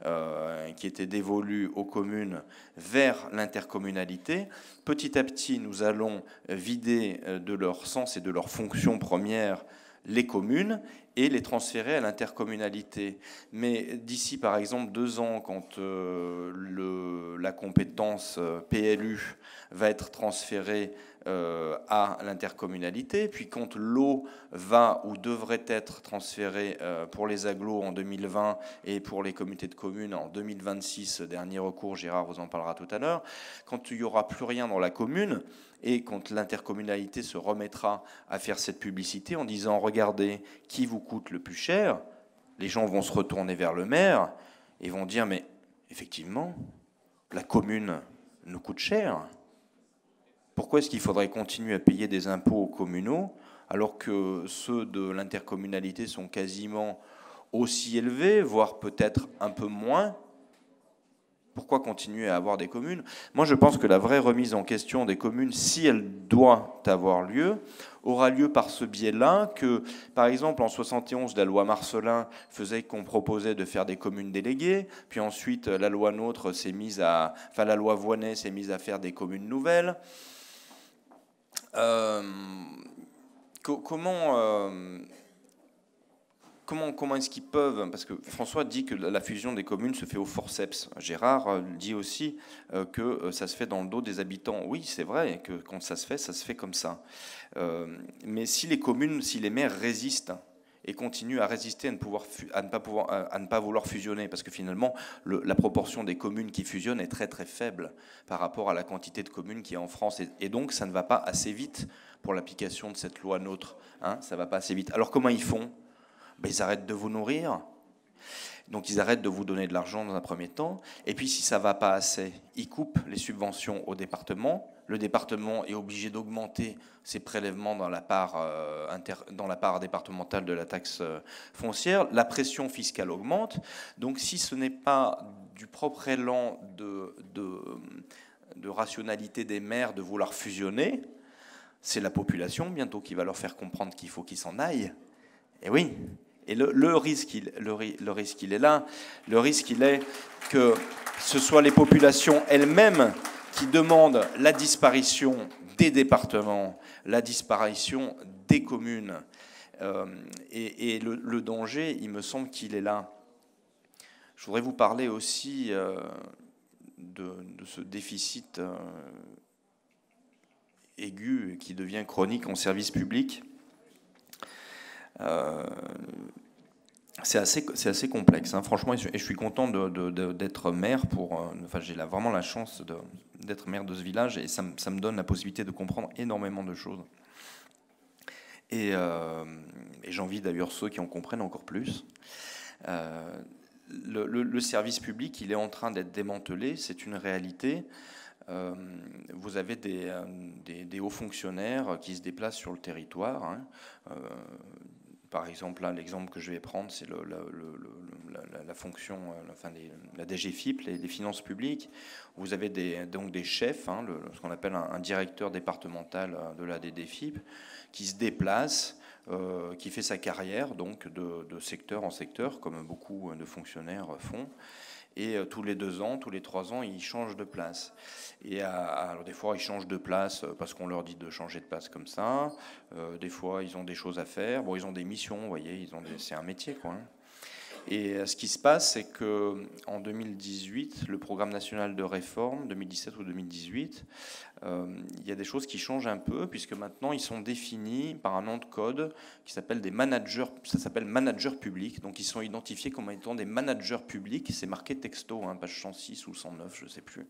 Speaker 3: euh, qui étaient dévolues aux communes vers l'intercommunalité, petit à petit, nous allons vider euh, de leur sens et de leur fonction première les communes et les transférer à l'intercommunalité. Mais d'ici, par exemple, deux ans, quand euh, la compétence PLU va être transférée euh, à l'intercommunalité. Puis quand l'eau va ou devrait être transférée euh, pour les agglos en 2020 et pour les comités de communes en 2026, dernier recours, Gérard vous en parlera tout à l'heure, quand il n'y aura plus rien dans la commune et quand l'intercommunalité se remettra à faire cette publicité en disant regardez qui vous coûte le plus cher, les gens vont se retourner vers le maire et vont dire, mais effectivement, la commune nous coûte cher. Pourquoi est-ce qu'il faudrait continuer à payer des impôts communaux alors que ceux de l'intercommunalité sont quasiment aussi élevés, voire peut-être un peu moins? Pourquoi continuer à avoir des communes? Moi, je pense que la vraie remise en question des communes, si elle doit avoir lieu, aura lieu par ce biais-là que, par exemple, en 71, la loi Marcelin faisait qu'on proposait de faire des communes déléguées, puis ensuite la loi Nôtre s'est mise à, enfin la loi Voinet s'est mise à faire des communes nouvelles. Euh, comment euh, comment, comment est-ce qu'ils peuvent Parce que François dit que la fusion des communes se fait au forceps. Gérard euh, dit aussi que ça se fait dans le dos des habitants. Oui, c'est vrai que quand ça se fait, ça se fait comme ça. mais si les communes, si les maires résistent et continuent à résister à ne, pouvoir, à ne, pas, ne vouloir fusionner, parce que finalement, la proportion des communes qui fusionnent est très très faible par rapport à la quantité de communes qui est en France, et, donc ça ne va pas assez vite pour l'application de cette loi nôtre. Hein, ça va pas assez vite. Alors comment ils font? Ben, ils arrêtent de vous nourrir. Donc ils arrêtent de vous donner de l'argent dans un premier temps. Et puis si ça va pas assez, ils coupent les subventions au département. Le département est obligé d'augmenter ses prélèvements dans la part, euh, dans la part départementale de la taxe euh, foncière. La pression fiscale augmente. Donc si ce n'est pas du propre élan de, rationalité des maires de vouloir fusionner, c'est la population bientôt qui va leur faire comprendre qu'il faut qu'ils s'en aillent. Et oui, et le, risque, il, est là. Le risque, il est que ce soit les populations elles-mêmes qui demandent la disparition des départements, la disparition des communes. Euh, et, le, danger, il me semble qu'il est là. Je voudrais vous parler aussi euh, de, ce déficit euh, aigu qui devient chronique en service public. Euh, c'est assez, assez complexe, hein. franchement, et je suis content d'être maire pour. Euh, enfin, j'ai vraiment la chance d'être maire de ce village et ça, me donne la possibilité de comprendre énormément de choses. Et, euh, et j'envie d'ailleurs ceux qui en comprennent encore plus. le, service public, il est en train d'être démantelé, c'est une réalité. vous avez des, des, hauts fonctionnaires qui se déplacent sur le territoire. Hein. Par exemple, l'exemple que je vais prendre, c'est la, fonction, euh, enfin, la DGFIP, les, finances publiques. Vous avez des, donc des chefs, hein, ce qu'on appelle un, directeur départemental euh, de la DDFIP, qui se déplace, euh, qui fait sa carrière donc de, secteur en secteur, comme beaucoup de fonctionnaires font et euh, tous les deux ans, tous les trois ans, ils changent de place. Et alors des fois, ils changent de place euh, parce qu'on leur dit de changer de place comme ça. Euh, des fois, ils ont des choses à faire. Bon, ils ont des missions, vous voyez, ils ont c'est un métier, quoi. Hein. Et ce qui se passe, c'est que en 2018, le programme national de réforme, 2017 ou 2018, il y a des choses qui changent un peu, puisque maintenant ils sont définis par un nom de code qui s'appelle des managers, ça s'appelle managers publics, donc ils sont identifiés comme étant des managers publics, c'est marqué texto, hein, page 106 ou 109, je ne sais plus.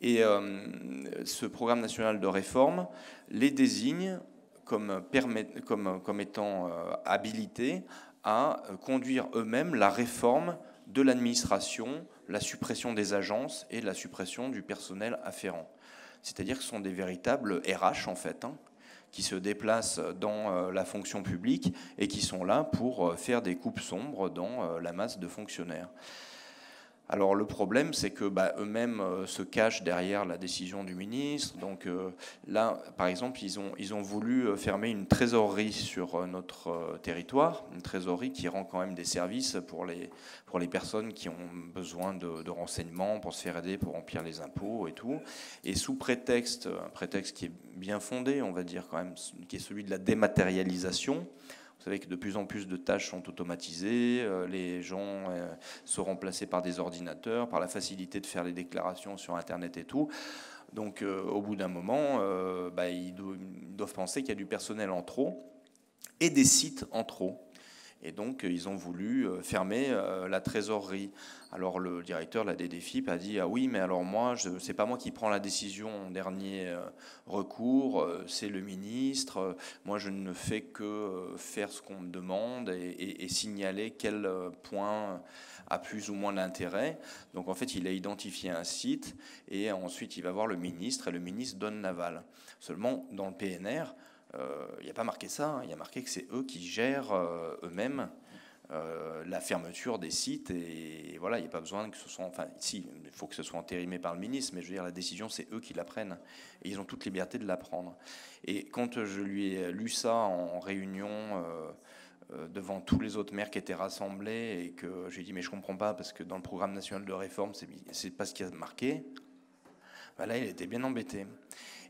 Speaker 3: Et euh, ce programme national de réforme les désigne comme, comme, comme étant euh, habilités à conduire eux-mêmes la réforme de l'administration, la suppression des agences et la suppression du personnel afférent. C'est-à-dire que ce sont des véritables RH, en fait, hein, qui se déplacent dans euh, la fonction publique et qui sont là pour euh, faire des coupes sombres dans euh, la masse de fonctionnaires. Alors le problème, c'est que bah, eux-mêmes euh, se cachent derrière la décision du ministre. Donc euh, là, par exemple, ils ont, ils ont voulu euh, fermer une trésorerie sur notre territoire, une trésorerie qui rend quand même des services pour les, pour les personnes qui ont besoin de, de renseignements, pour se faire aider, pour remplir les impôts et tout. Et sous prétexte, un prétexte qui est bien fondé, on va dire quand même, qui est celui de la dématérialisation, vous savez que de plus en plus de tâches sont automatisées, euh, les gens euh, sont remplacés par des ordinateurs, par la facilité de faire les déclarations sur Internet et tout. Donc euh, au bout d'un moment, bah, ils doivent penser qu'il y a du personnel en trop et des sites en trop. Et donc, ils ont voulu fermer la trésorerie. Alors, le directeur de la DDFIP a dit Ah oui, mais alors moi, ce n'est pas moi qui prends la décision en dernier recours, c'est le ministre. Moi, je ne fais que faire ce qu'on me demande et, signaler quel point a plus ou moins d'intérêt. Donc en fait, il a identifié un site et ensuite il va voir le ministre et le ministre donne l'aval. Seulement, dans le PNR, euh, il n'y a pas marqué ça, hein. il y a marqué que c'est eux qui gèrent euh, eux-mêmes euh, la fermeture des sites et, voilà, il n'y a pas besoin que ce soit, enfin, si, il faut que ce soit entérimé par le ministre, mais je veux dire, la décision, c'est eux qui la prennent et ils ont toute liberté de la prendre. Et quand je lui ai lu ça en réunion euh, devant tous les autres maires qui étaient rassemblés et que j'ai dit mais je comprends pas parce que dans le programme national de réforme c'est pas ce qui a marqué. Ben là il était bien embêté.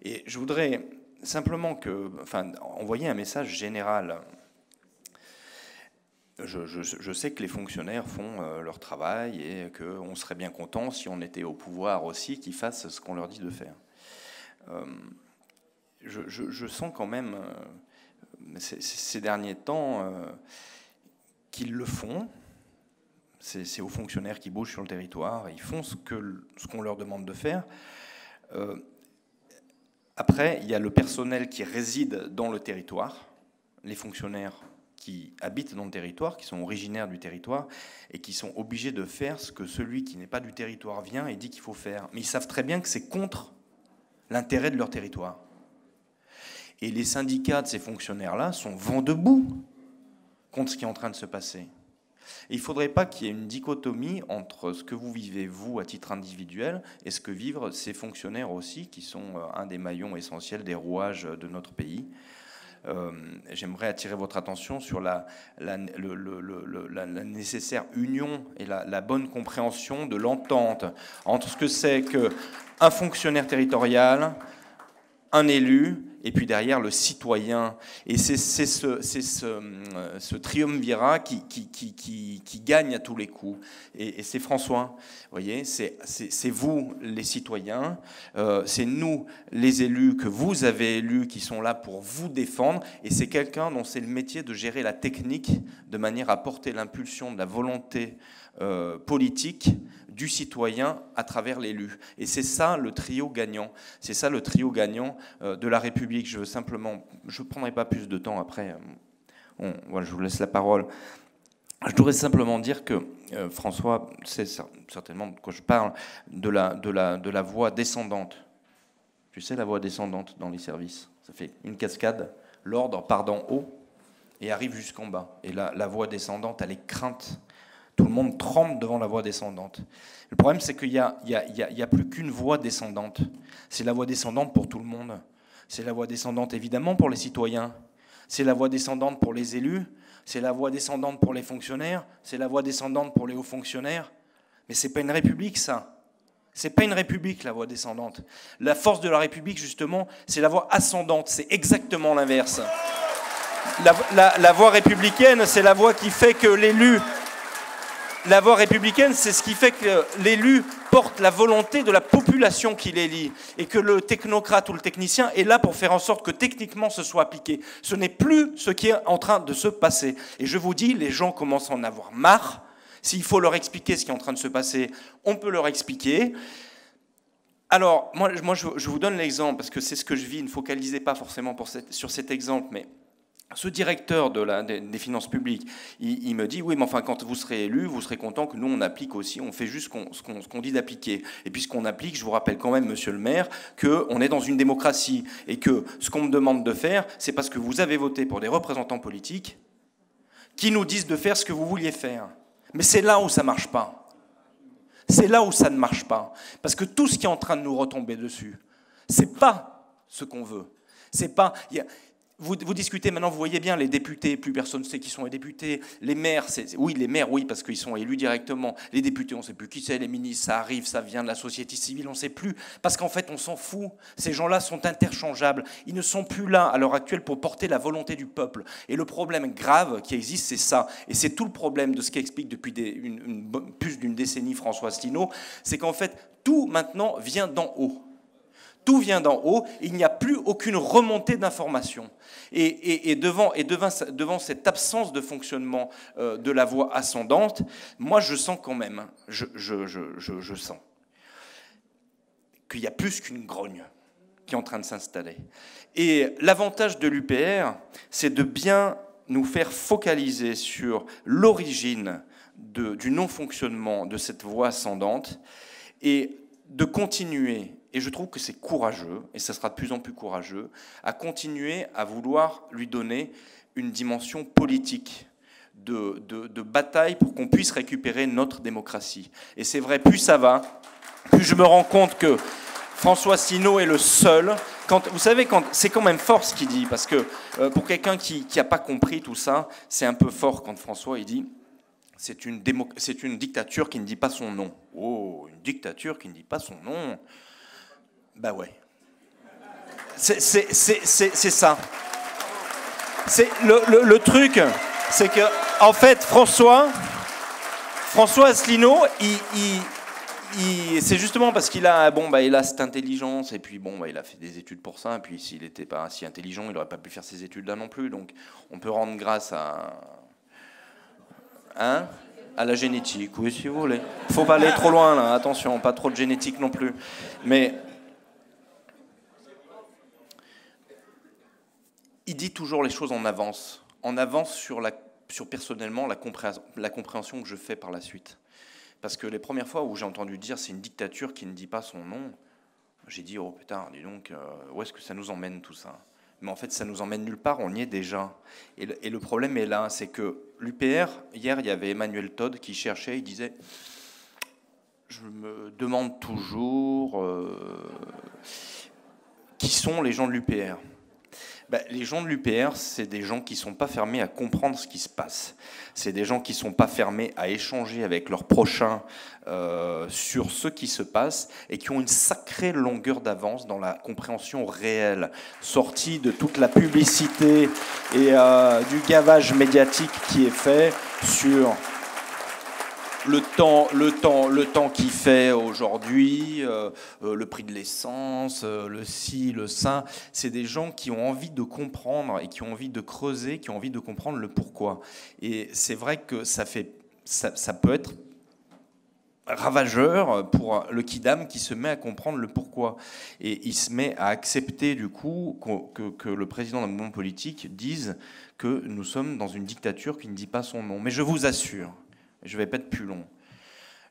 Speaker 3: Et je voudrais simplement que, enfin, envoyer un message général. Je, sais que les fonctionnaires font euh, leur travail et qu'on serait bien content si on était au pouvoir aussi qu'ils fassent ce qu'on leur dit de faire. Euh, je, sens quand même ces, derniers temps euh, qu'ils le font. C'est aux fonctionnaires qui bougent sur le territoire, ils font ce qu'on leur demande de faire. Après, il y a le personnel qui réside dans le territoire, les fonctionnaires qui habitent dans le territoire, qui sont originaires du territoire, et qui sont obligés de faire ce que celui qui n'est pas du territoire vient et dit qu'il faut faire. Mais ils savent très bien que c'est contre l'intérêt de leur territoire. Et les syndicats de ces fonctionnaires-là sont vent debout contre ce qui est en train de se passer. Il ne faudrait pas qu'il y ait une dichotomie entre ce que vous vivez, vous, à titre individuel, et ce que vivent ces fonctionnaires aussi, qui sont euh, un des maillons essentiels des rouages de notre pays. Euh, j'aimerais attirer votre attention sur la, la, nécessaire union et la, bonne compréhension de l'entente entre ce que c'est qu'un fonctionnaire territorial, un élu et puis derrière le citoyen. Et c'est ce, euh, ce, triumvirat qui, gagne à tous les coups. Et, c'est François, vous voyez, c'est vous les citoyens, euh, c'est nous les élus que vous avez élus qui sont là pour vous défendre, et c'est quelqu'un dont c'est le métier de gérer la technique de manière à porter l'impulsion de la volonté euh, politique du citoyen à travers l'élu. Et c'est ça le trio gagnant. C'est ça le trio gagnant euh, de la République. Je veux simplement, je ne prendrai pas plus de temps après. Euh, voilà, je vous laisse la parole. Je voudrais simplement dire que François sait certainement quoi je parle, de la, de, la, de la voie descendante. Tu sais, la voie descendante dans les services? Ça fait une cascade, l'ordre part d'en haut et arrive jusqu'en bas. Et la voie descendante, elle est crainte tout le monde tremble devant la voie descendante. Le problème, c'est qu'il n'y a, plus qu'une voie descendante. C'est la voie descendante pour tout le monde. C'est la voie descendante, évidemment, pour les citoyens. C'est la voie descendante pour les élus. C'est la voie descendante pour les fonctionnaires. C'est la voie descendante pour les hauts fonctionnaires. Mais ce n'est pas une république, ça. C'est pas une république, la voie descendante. La force de la république, justement, c'est la voie ascendante. C'est exactement l'inverse. La, la voie républicaine, c'est la voie qui fait que l'élu la voie républicaine, c'est ce qui fait que l'élu porte la volonté de la population qui l'élit et que le technocrate ou le technicien est là pour faire en sorte que techniquement ce soit appliqué. Ce n'est plus ce qui est en train de se passer. Et je vous dis, les gens commencent à en avoir marre. S'il faut leur expliquer ce qui est en train de se passer, on peut leur expliquer. Alors, moi, moi je, vous donne l'exemple, parce que c'est ce que je vis. Ne focalisez pas forcément sur cet exemple, mais ce directeur des, finances publiques, il, me dit oui, mais enfin, quand vous serez élu, vous serez content que nous on applique aussi, on fait juste ce qu'on dit d'appliquer. Et puis qu'on applique, je vous rappelle quand même, Monsieur le Maire, qu'on est dans une démocratie et que ce qu'on me demande de faire, c'est parce que vous avez voté pour des représentants politiques qui nous disent de faire ce que vous vouliez faire. Mais c'est là où ça marche pas. C'est là où ça ne marche pas, parce que tout ce qui est en train de nous retomber dessus, c'est pas ce qu'on veut. C'est pas vous, discutez maintenant, vous voyez bien les députés, plus personne ne sait qui sont les députés. Les maires, oui, les maires, oui, parce qu'ils sont élus directement. Les députés, on ne sait plus qui c'est. Les ministres, ça arrive, ça vient de la société civile, on ne sait plus. Parce qu'en fait, on s'en fout. Ces gens-là sont interchangeables. Ils ne sont plus là à l'heure actuelle pour porter la volonté du peuple. Et le problème grave qui existe, c'est ça. Et c'est tout le problème de ce qu'explique depuis plus d'une décennie François Asselineau, c'est qu'en fait, tout maintenant vient d'en haut. Tout vient d'en haut, il n'y a plus aucune remontée d'informations. Et, devant, et devant, cette absence de fonctionnement euh, de la voie ascendante, moi je sens quand même, je sens qu'il y a plus qu'une grogne qui est en train de s'installer. Et l'avantage de l'UPR, c'est de bien nous faire focaliser sur l'origine du non-fonctionnement de cette voie ascendante et de continuer, et je trouve que c'est courageux, et ça sera de plus en plus courageux, à continuer à vouloir lui donner une dimension politique de, de bataille pour qu'on puisse récupérer notre démocratie. Et c'est vrai, plus ça va, plus je me rends compte que François Sino est le seul. Vous savez, quand, c'est quand même fort ce qu'il dit, parce que euh, pour quelqu'un qui n'a pas compris tout ça, c'est un peu fort quand François il dit c'est une dictature qui ne dit pas son nom. Oh, une dictature qui ne dit pas son nom. Bah ouais. C'est, ça. C'est le, le, le truc, c'est que en fait François, François Asselineau, il, il c'est justement parce qu'il a, bon, bah, il a cette intelligence, et puis bon, bah, il a fait des études pour ça, et puis s'il n'était pas si intelligent, il n'aurait pas pu faire ces études-là non plus. Donc on peut rendre grâce à. Hein à la génétique, oui, si vous voulez. Faut pas aller trop loin, là, attention, pas trop de génétique non plus. Mais. Il dit toujours les choses en avance, en avance sur, personnellement la la compréhension que je fais par la suite. Parce que les premières fois où j'ai entendu dire c'est une dictature qui ne dit pas son nom, j'ai dit oh putain, dis donc, euh, où est-ce que ça nous emmène tout ça? Mais en fait, ça nous emmène nulle part, on y est déjà. Et le, problème est là, c'est que l'UPR, hier, il y avait Emmanuel Todd qui cherchait, il disait je me demande toujours euh, qui sont les gens de l'UPR. Ben, les gens de l'UPR, c'est des gens qui ne sont pas fermés à comprendre ce qui se passe. C'est des gens qui ne sont pas fermés à échanger avec leurs prochains euh, sur ce qui se passe et qui ont une sacrée longueur d'avance dans la compréhension réelle, sortie de toute la publicité et euh, du gavage médiatique qui est fait sur le temps, le temps, le temps qu'il fait aujourd'hui, euh, euh, le prix de l'essence, euh, le ci, le ça, c'est des gens qui ont envie de comprendre et qui ont envie de creuser, qui ont envie de comprendre le pourquoi. Et c'est vrai que ça fait, ça, peut être ravageur pour le kidam qui se met à comprendre le pourquoi. Et il se met à accepter du coup que le président d'un mouvement politique dise que nous sommes dans une dictature qui ne dit pas son nom. Mais je vous assure, je ne vais pas être plus long.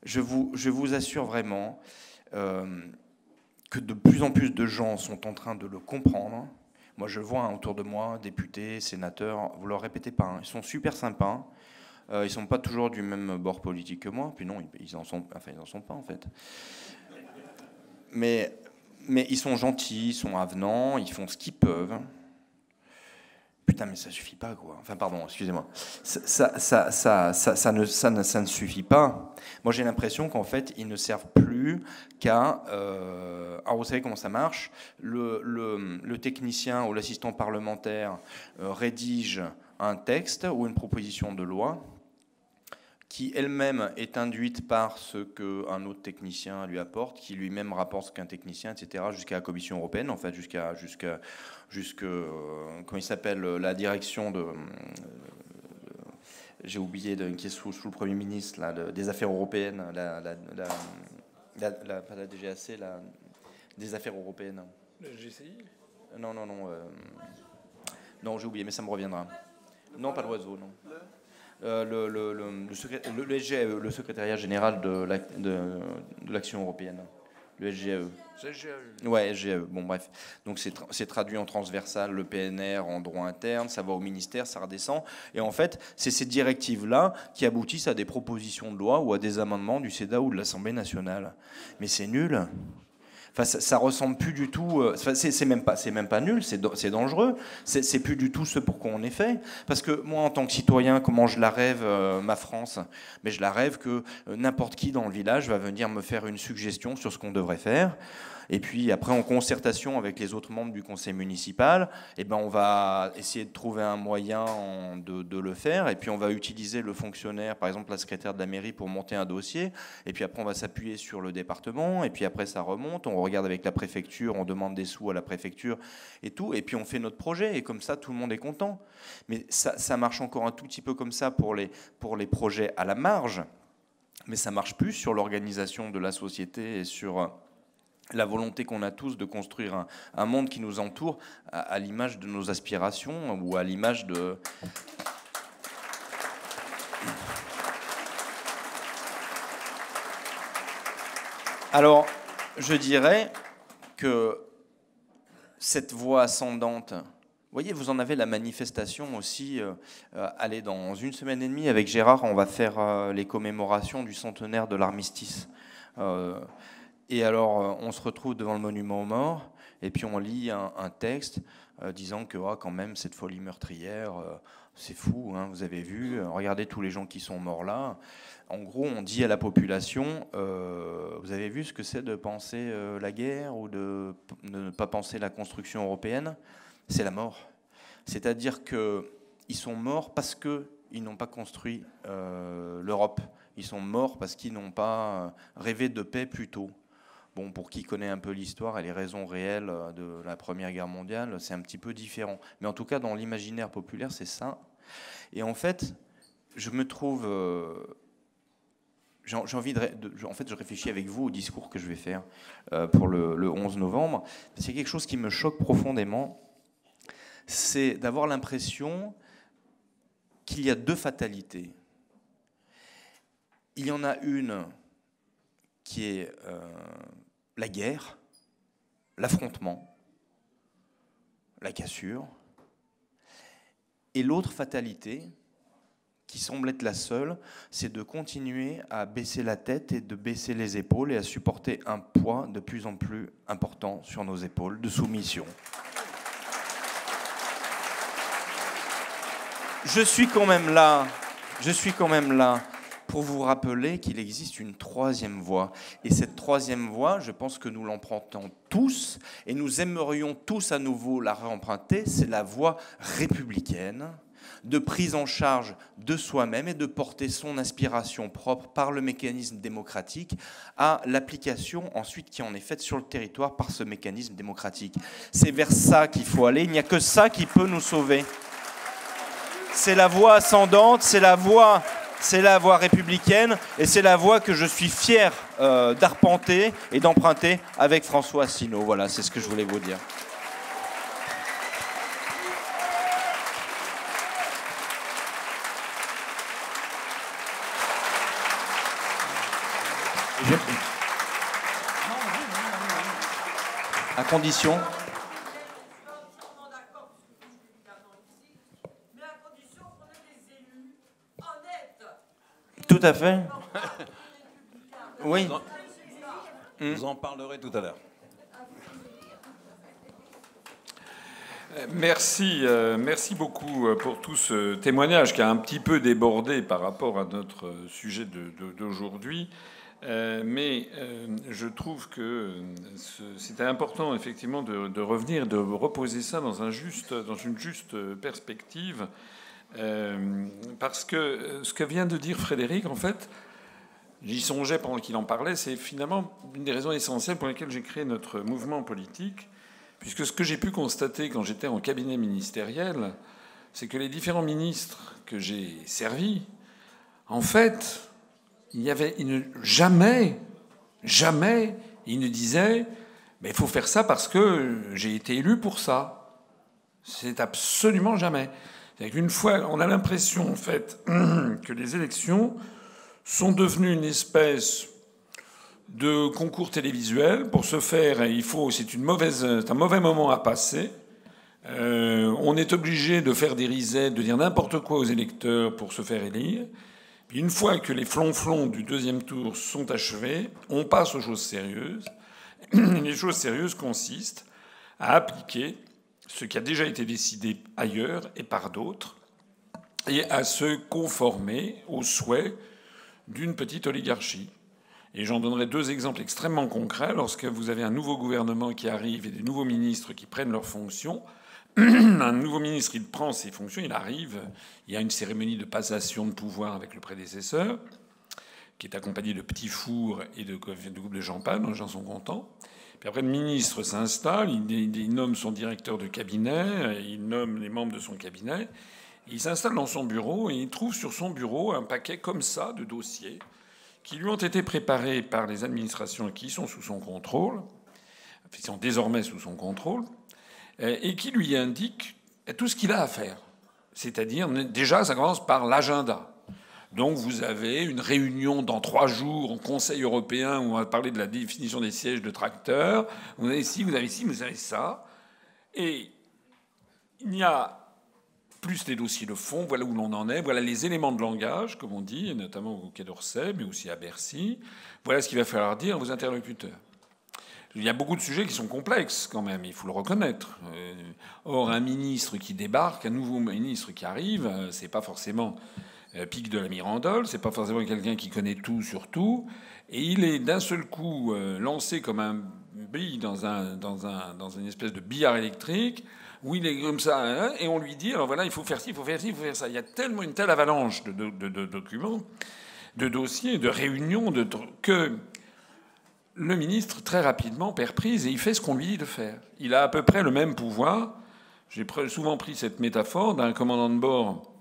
Speaker 3: Je vous, assure vraiment euh, que de plus en plus de gens sont en train de le comprendre. Moi, je vois autour de moi, députés, sénateurs, vous leur répétez pas, hein, ils sont super sympas. Euh, ils sont pas toujours du même bord politique que moi. Puis non, ils en sont, enfin, ils en sont pas en fait. Mais ils sont gentils, ils sont avenants, ils font ce qu'ils peuvent. Putain, mais ça suffit pas, quoi. Enfin, pardon, excusez-moi. Ça, ça, ça, ça, ne, ça, ne, ça ne suffit pas. Moi, j'ai l'impression qu'en fait, ils ne servent plus qu'à. Euh... Alors, vous savez comment ça marche? Le, le, le technicien ou l'assistant parlementaire euh, rédige un texte ou une proposition de loi qui elle-même est induite par ce qu'un autre technicien lui apporte, qui lui-même rapporte ce qu'un technicien, etc., jusqu'à la Commission européenne, en fait, jusqu'à, jusqu'à, jusque, euh, comment il s'appelle, la direction de, euh, j'ai oublié, de, qui est sous, le Premier ministre, là, des Affaires européennes, la, la, la, pas la DGAC, la, des Affaires européennes.
Speaker 1: Le GCI
Speaker 3: Non, non, non. Euh, non, j'ai oublié, mais ça me reviendra. Non, pas l'oiseau, non. Euh, le, le, le, le secrétariat général de l'action européenne. Le SGE.
Speaker 1: SGE.
Speaker 3: Ouais, SGE. Bon, bref. Donc, c'est traduit en transversal, le PNR en droit interne, ça va au ministère, ça redescend. Et en fait, c'est ces directives-là qui aboutissent à des propositions de loi ou à des amendements du CEDA ou de l'Assemblée nationale. Mais c'est nul. Enfin, ça, ressemble plus du tout. Euh, c'est même pas, c'est même pas nul. C'est dangereux. C'est plus du tout ce pour quoi on est fait. Parce que moi, en tant que citoyen, comment je la rêve euh, ma France? Mais je la rêve que euh, n'importe qui dans le village va venir me faire une suggestion sur ce qu'on devrait faire. Et puis après, en concertation avec les autres membres du conseil municipal, eh ben, on va essayer de trouver un moyen de, le faire. Et puis on va utiliser le fonctionnaire, par exemple la secrétaire de la mairie, pour monter un dossier. Et puis après, on va s'appuyer sur le département. Et puis après, ça remonte, on regarde avec la préfecture, on demande des sous à la préfecture et tout, et puis on fait notre projet, et comme ça, tout le monde est content. Mais ça, marche encore un tout petit peu comme ça pour les, pour les projets à la marge, mais ça marche plus sur l'organisation de la société et sur la volonté qu'on a tous de construire un, monde qui nous entoure à, l'image de nos aspirations ou à l'image de... Alors, je dirais que cette voie ascendante, vous voyez, vous en avez la manifestation aussi. Euh, euh, allez, dans une semaine et demie, avec Gérard, on va faire euh, les commémorations du centenaire de l'armistice. Et alors, euh, on se retrouve devant le monument aux morts, et puis on lit un, texte euh, disant que oh, quand même cette folie meurtrière, euh, c'est fou, hein, vous avez vu, regardez tous les gens qui sont morts là. En gros, on dit à la population, vous avez vu ce que c'est de penser la guerre ou de, ne pas penser la construction européenne? C'est la mort. C'est-à-dire qu'ils sont morts parce qu'ils n'ont pas construit l'Europe. Ils sont morts parce qu'ils n'ont pas rêvé de paix plus tôt. Bon, pour qui connaît un peu l'histoire et les raisons réelles euh, de la Première Guerre mondiale, c'est un petit peu différent. Mais en tout cas, dans l'imaginaire populaire, c'est ça. Et en fait, je me trouve. Euh, j'ai envie de, En fait, je réfléchis avec vous au discours que je vais faire euh, pour le, le 11 novembre. C'est quelque chose qui me choque profondément. C'est d'avoir l'impression qu'il y a deux fatalités. Il y en a une qui est la guerre, l'affrontement, la cassure, et l'autre fatalité, qui semble être la seule, c'est de continuer à baisser la tête et de baisser les épaules et à supporter un poids de plus en plus important sur nos épaules de soumission. Je suis quand même là, je suis quand même là pour vous rappeler qu'il existe une troisième voie. Et cette troisième voie, je pense que nous l'empruntons tous et nous aimerions tous à nouveau la réemprunter, c'est la voie républicaine de prise en charge de soi-même et de porter son aspiration propre par le mécanisme démocratique à l'application ensuite qui en est faite sur le territoire par ce mécanisme démocratique. C'est vers ça qu'il faut aller, il n'y a que ça qui peut nous sauver. C'est la voie ascendante, c'est la voie c'est la voie républicaine et c'est la voie que je suis fier euh, d'arpenter et d'emprunter avec François Asselineau. Voilà, c'est ce que je voulais vous dire. À condition à fait. Oui.
Speaker 4: Vous en parlerez tout à l'heure.
Speaker 1: Merci, euh, merci beaucoup euh, pour tout ce témoignage qui a un petit peu débordé par rapport à notre sujet d'aujourd'hui. Euh, mais je trouve que c'était important effectivement de, de, revenir, de reposer ça dans, un juste, dans une juste perspective euh, parce que euh, ce que vient de dire Frédéric, en fait, j'y songeais pendant qu'il en parlait, c'est finalement une des raisons essentielles pour lesquelles j'ai créé notre mouvement politique, puisque ce que j'ai pu constater quand j'étais en cabinet ministériel, c'est que les différents ministres que j'ai servis, en fait, il y avait jamais, jamais, ils ne disaient, mais il faut faire ça parce que j'ai été élu pour ça. C'est absolument jamais. Une fois, on a l'impression en fait que les élections sont devenues une espèce de concours télévisuel. Pour ce faire, il faut, c'est un mauvais moment à passer. Euh, on est obligé de faire des risettes, de dire n'importe quoi aux électeurs pour se faire élire. Puis une fois que les flonflons du deuxième tour sont achevés, on passe aux choses sérieuses. les choses sérieuses consistent à appliquer ce qui a déjà été décidé ailleurs et par d'autres, et à se conformer aux souhaits d'une petite oligarchie. Et j'en donnerai deux exemples extrêmement concrets. Lorsque vous avez un nouveau gouvernement qui arrive et des nouveaux ministres qui prennent leurs fonctions, un nouveau ministre, il prend ses fonctions, il arrive, il y a une cérémonie de passation de pouvoir avec le prédécesseur, qui est accompagné de petits fours et de, de de champagne, les gens sont contents. Puis après, le ministre s'installe, il, nomme son directeur de cabinet, il nomme les membres de son cabinet. Il s'installe dans son bureau et il trouve sur son bureau un paquet comme ça de dossiers qui lui ont été préparés par les administrations qui sont sous son contrôle, qui sont désormais sous son contrôle, et qui lui indiquent tout ce qu'il a à faire. C'est-à-dire, déjà, ça commence par l'agenda. Donc vous avez une réunion dans trois jours au Conseil européen où on va parler de la définition des sièges de tracteurs. Vous avez ci, vous avez ci, vous avez ça. Et il y a plus des dossiers de fond, voilà où l'on en est, voilà les éléments de langage, comme on dit, notamment au Quai d'Orsay, mais aussi à Bercy. Voilà ce qu'il va falloir dire à vos interlocuteurs. Il y a beaucoup de sujets qui sont complexes quand même, il faut le reconnaître. Euh, or, un ministre qui débarque, un nouveau ministre qui arrive, euh, c'est pas forcément pic de la Mirandole, c'est pas forcément quelqu'un qui connaît tout sur tout, et il est d'un seul coup lancé comme un bille dans, un, dans, un, dans une espèce de billard électrique où il est comme ça, hein, et on lui dit alors voilà, il faut faire ci, il faut faire ci, il faut faire ça. Il y a tellement une telle avalanche de, de documents, de dossiers, de réunions, de, que le ministre, très rapidement, perd prise et il fait ce qu'on lui dit de faire. Il a à peu près le même pouvoir. J'ai souvent pris cette métaphore d'un commandant de bord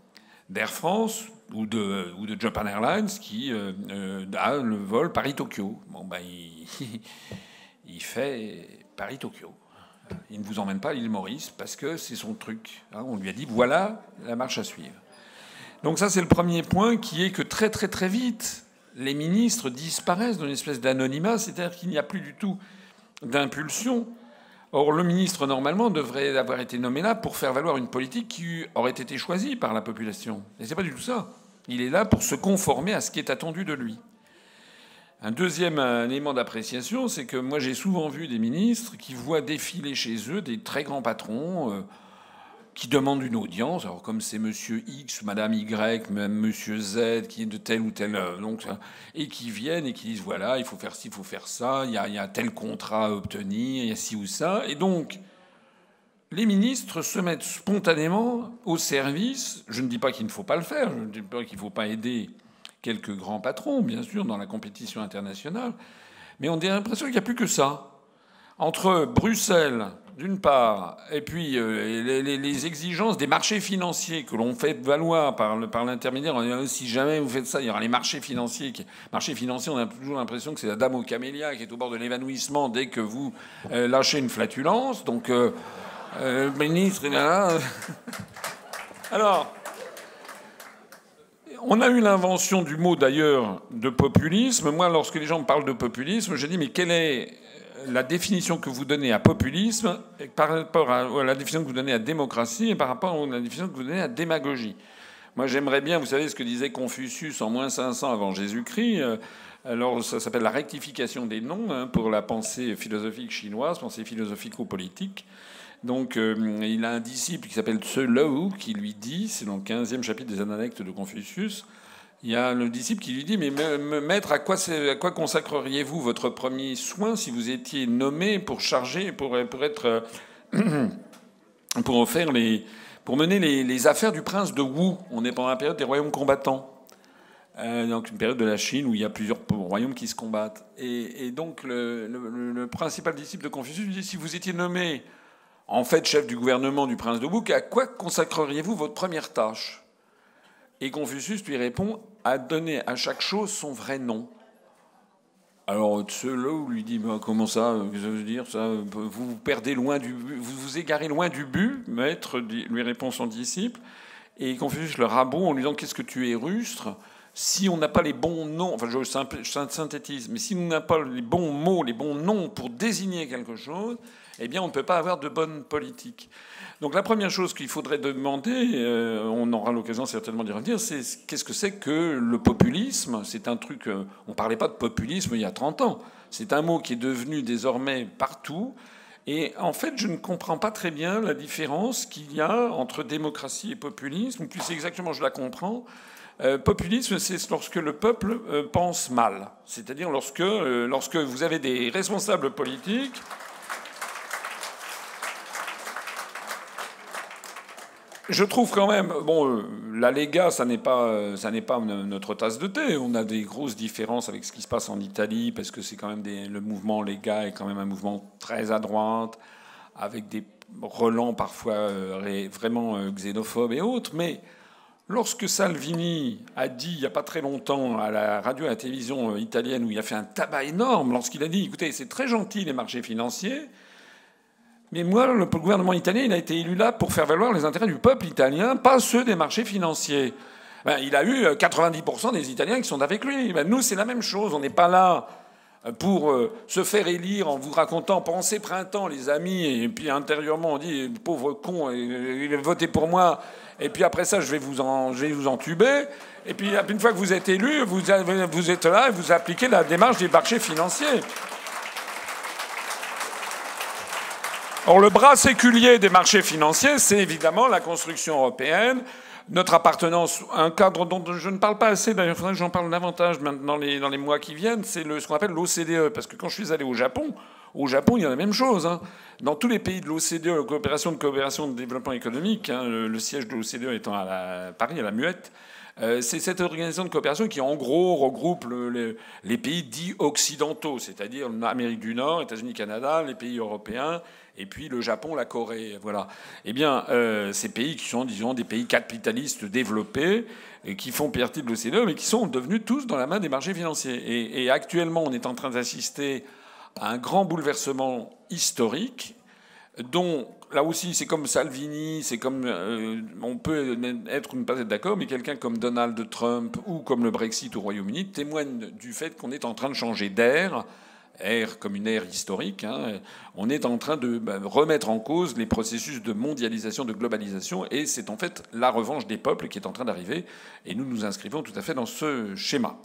Speaker 1: d'Air France ou de, ou de Japan Airlines qui euh, euh, a le vol Paris-Tokyo. Bon, ben, il, fait Paris-Tokyo. Il ne vous emmène pas à l'île Maurice parce que c'est son truc. Hein. on lui a dit voilà la marche à suivre. Donc ça c'est le premier point qui est que très très très vite les ministres disparaissent dans une espèce d'anonymat, c'est-à-dire qu'il n'y a plus du tout d'impulsion. Or, le ministre, normalement, devrait avoir été nommé là pour faire valoir une politique qui aurait été choisie par la population. Et c'est pas du tout ça. Il est là pour se conformer à ce qui est attendu de lui. Un deuxième élément d'appréciation, c'est que moi j'ai souvent vu des ministres qui voient défiler chez eux des très grands patrons, euh, qui demandent une audience, alors comme c'est Monsieur X, Madame Y, même Monsieur Z, qui est de tel ou tel, euh, donc, et qui viennent et qui disent voilà, il faut faire ci, il faut faire ça, il y, a, il y a tel contrat à obtenir, il y a ci ou ça, et donc les ministres se mettent spontanément au service. Je ne dis pas qu'il ne faut pas le faire, je ne dis pas qu'il ne faut pas aider quelques grands patrons, bien sûr, dans la compétition internationale, mais on a l'impression qu'il n'y a plus que ça. Entre Bruxelles, d'une part, et puis euh, les, exigences des marchés financiers que l'on fait valoir par, l'intermédiaire. Si jamais vous faites ça, il y aura les marchés financiers. Marchés financiers, on a toujours l'impression que c'est la dame au camélia qui est au bord de l'évanouissement dès que vous euh, lâchez une flatulence. Donc, euh, le ministre est là. Alors, on a eu l'invention du mot d'ailleurs de populisme. Moi, lorsque les gens parlent de populisme, je dis mais quel est la définition que vous donnez à populisme par rapport à la définition que vous donnez à démocratie et par rapport à la définition que vous donnez à démagogie? Moi, j'aimerais bien, vous savez ce que disait Confucius en moins 500 avant Jésus-Christ. Euh, alors, ça s'appelle la rectification des noms hein, pour la pensée philosophique chinoise, pensée philosophico-politique. Donc, euh, il a un disciple qui s'appelle Tse Lou qui lui dit, c'est dans le 15e chapitre des Analectes de Confucius, il y a le disciple qui lui dit, mais maître, à quoi, à quoi consacreriez-vous votre premier soin si vous étiez nommé pour charger, pour, être, euh, pour faire les, pour mener les, affaires du prince de Wu? On est pendant la période des royaumes combattants. Euh, donc une période de la Chine où il y a plusieurs royaumes qui se combattent. Et, donc le, principal disciple de Confucius lui dit, si vous étiez nommé en fait chef du gouvernement du prince de Wu, à quoi consacreriez-vous votre première tâche? Et Confucius lui répond à donner à chaque chose son vrai nom. Alors Tselou lui dit comment ça que ça veut dire ça Vous perdez loin du vous vous égarez loin du but, maître lui répond son disciple. Et Confucius le rabote en lui disant qu'est-ce que tu es rustre? Si on n'a pas les bons noms, enfin je synthétise, mais si on n'a pas les bons mots, les bons noms pour désigner quelque chose, eh bien on ne peut pas avoir de bonne politique. Donc la première chose qu'il faudrait demander, euh, on aura l'occasion certainement d'y revenir, c'est qu'est-ce que c'est que le populisme? C'est un truc, euh, on ne parlait pas de populisme il y a 30 ans. C'est un mot qui est devenu désormais partout. Et en fait, je ne comprends pas très bien la différence qu'il y a entre démocratie et populisme, plus exactement, je la comprends. Euh, populisme, c'est lorsque le peuple pense mal. C'est-à-dire lorsque, lorsque vous avez des responsables politiques je trouve quand même, bon, euh, la Lega, ça n'est pas, euh, ça n'est pas notre tasse de thé. On a des grosses différences avec ce qui se passe en Italie, parce que c'est quand même le mouvement Lega est quand même un mouvement très à droite, avec des relents parfois euh, vraiment xénophobes et autres. Mais lorsque Salvini a dit, il n'y a pas très longtemps, à la radio et à la télévision italienne, où il a fait un tabac énorme, lorsqu'il a dit, écoutez, c'est très gentil les marchés financiers, mais moi, le gouvernement italien, il a été élu là pour faire valoir les intérêts du peuple italien, pas ceux des marchés financiers. Ben, il a eu 90% euh, des Italiens qui sont avec lui. Ben, nous, c'est la même chose. On n'est pas là euh, pour euh, se faire élire en vous racontant pensez printemps, les amis, et puis intérieurement on dit pauvre con, votez pour moi, et puis après ça je vais vous en, je vais vous entuber. Et puis une fois que vous êtes élu, vous, vous êtes là et vous appliquez la démarche des marchés financiers. Or, le bras séculier des marchés financiers, c'est évidemment la construction européenne, notre appartenance, un cadre dont je ne parle pas assez, d'ailleurs, il faudrait que j'en parle davantage dans les, mois qui viennent, c'est ce qu'on appelle l'OCDE. Parce que quand je suis allé au Japon, au Japon, il y a la même chose. Hein. Dans tous les pays de l'OCDE, coopération de coopération de développement économique, hein, le, siège de l'OCDE étant à Paris, à la Muette, euh, c'est cette organisation de coopération qui, en gros, regroupe les pays dits occidentaux, c'est-à-dire l'Amérique du Nord, États-Unis, Canada, les pays européens et puis le Japon, la Corée. Voilà. Eh bien, euh, ces pays qui sont, disons, des pays capitalistes développés, qui font partie de l'OCDE, mais qui sont devenus tous dans la main des marchés financiers. Et, actuellement, on est en train d'assister à un grand bouleversement historique, dont, là aussi, c'est comme Salvini, c'est comme. Euh, on peut être ou ne pas être d'accord, mais quelqu'un comme Donald Trump ou comme le Brexit au Royaume-Uni témoigne du fait qu'on est en train de changer d'air ère comme une ère historique, hein, on est en train de bah, remettre en cause les processus de mondialisation, de globalisation, et c'est en fait la revanche des peuples qui est en train d'arriver, et nous nous inscrivons tout à fait dans ce schéma.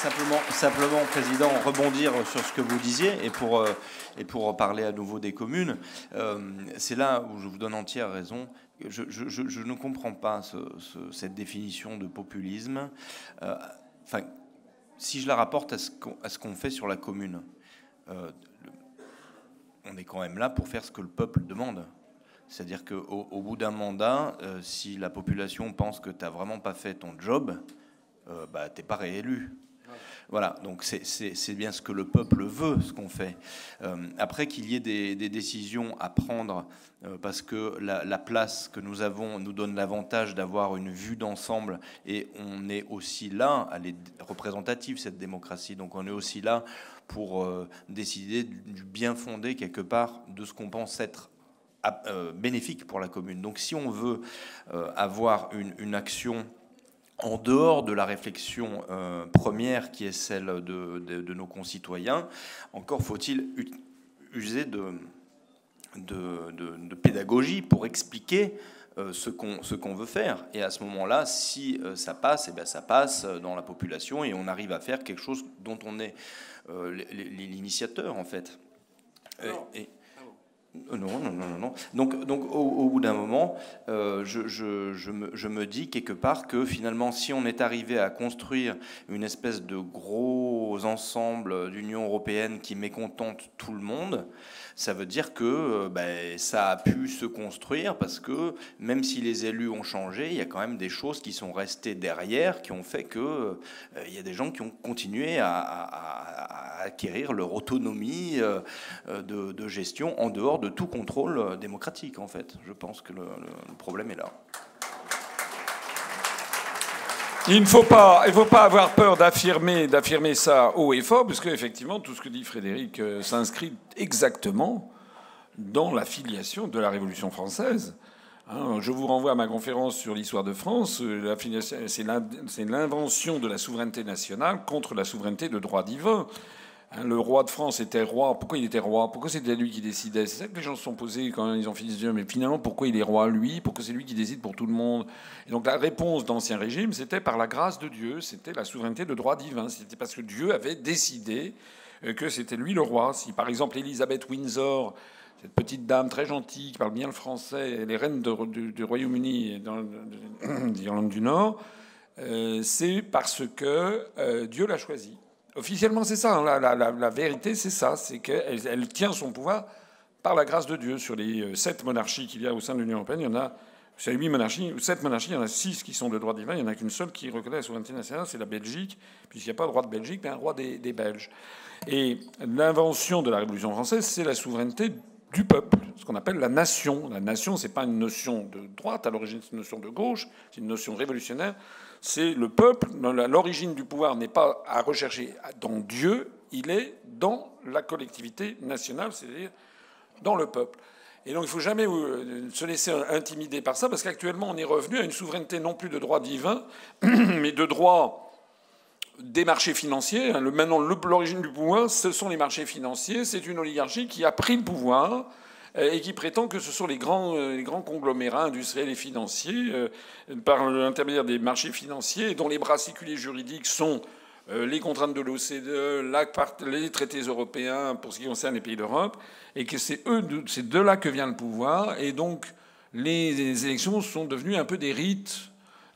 Speaker 3: Simplement, simplement, Président, rebondir sur ce que vous disiez, et pour, euh, et pour parler à nouveau des communes, euh, c'est là où je vous donne entière raison. Je, ne comprends pas cette définition de populisme. Euh, enfin, si je la rapporte à ce qu'on fait sur la commune, euh, on est quand même là pour faire ce que le peuple demande. C'est-à-dire qu'au au bout d'un mandat, euh, si la population pense que tu n'as vraiment pas fait ton job, euh, bah, tu n'es pas réélu. Voilà, donc c'est bien ce que le peuple veut, ce qu'on fait. Euh, après qu'il y ait des, décisions à prendre, euh, parce que la, place que nous avons nous donne l'avantage d'avoir une vue d'ensemble, et on est aussi là, elle est représentative cette démocratie, donc on est aussi là pour euh, décider du bien fondé quelque part de ce qu'on pense être bénéfique pour la commune. Donc si on veut avoir une, une action en dehors de la réflexion euh, première qui est celle de, nos concitoyens, encore faut-il user de, de, pédagogie pour expliquer euh, ce qu'on veut faire. Et à ce moment-là, si euh, ça passe, et eh bien ça passe dans la population et on arrive à faire quelque chose dont on est l'initiateur en fait. et, non, non, non, non. Donc, donc au, bout d'un moment, euh, je, me, dis quelque part que finalement, si on est arrivé à construire une espèce de gros ensemble d'Union européenne qui mécontente tout le monde, ça veut dire que euh, ben, ça a pu se construire parce que même si les élus ont changé, il y a quand même des choses qui sont restées derrière, qui ont fait que euh, il y a des gens qui ont continué à, acquérir leur autonomie euh, de, gestion en dehors de tout contrôle démocratique. En fait, je pense que le problème est là.
Speaker 1: Il ne faut pas, il faut pas avoir peur d'affirmer, d'affirmer ça haut et fort, parce qu'effectivement, tout ce que dit Frédéric euh, s'inscrit exactement dans la filiation de la Révolution française. Hein, je vous renvoie à ma conférence sur l'histoire de France. Euh, c'est l'invention de la souveraineté nationale contre la souveraineté de droit divin. Hein, le roi de France était roi. Pourquoi il était roi? Pourquoi c'était lui qui décidait? C'est ça que les gens se sont posés quand ils ont fini de dire mais finalement, pourquoi il est roi, lui? Pourquoi c'est lui qui décide pour tout le monde? Et donc la réponse d'Ancien Régime, c'était par la grâce de Dieu, c'était la souveraineté de droit divin. C'était parce que Dieu avait décidé euh, que c'était lui le roi. Si par exemple Elisabeth Windsor, cette petite dame très gentille qui parle bien le français, les reines du Royaume-Uni et d'Irlande du Nord, euh, c'est parce que euh, Dieu l'a choisie. Officiellement, c'est ça. Hein. La, vérité, c'est ça. C'est qu'elle elle tient son pouvoir par la grâce de Dieu. Sur les euh, sept monarchies qu'il y a au sein de l'Union européenne, il y en a, sur huit monarchies, sept monarchies, il y en a six qui sont de droit divin, il n'y en a qu'une seule qui reconnaît la souveraineté nationale, c'est la Belgique, puisqu'il n'y a pas de roi de Belgique, mais un roi des, des Belges. Et l'invention de la Révolution française, c'est la souveraineté du peuple, ce qu'on appelle la nation. La nation, c'est pas une notion de droite, à l'origine c'est une notion de gauche, c'est une notion révolutionnaire. C'est le peuple. L'origine du pouvoir n'est pas à rechercher dans Dieu, il est dans la collectivité nationale, c'est-à-dire dans le peuple. Et donc il ne faut jamais euh, se laisser intimider par ça, parce qu'actuellement on est revenu à une souveraineté non plus de droit divin, mais de droit des marchés financiers. Hein, maintenant, l'origine du pouvoir, ce sont les marchés financiers. C'est une oligarchie qui a pris le pouvoir et qui prétend que ce sont les grands, euh, les grands conglomérats industriels et financiers, par l'intermédiaire des marchés financiers, dont les bras séculiers juridiques sont euh, les contraintes de l'OCDE, les traités européens pour ce qui concerne les pays d'Europe, et que c'est c'est de là que vient le pouvoir, et donc les élections sont devenues un peu des rites,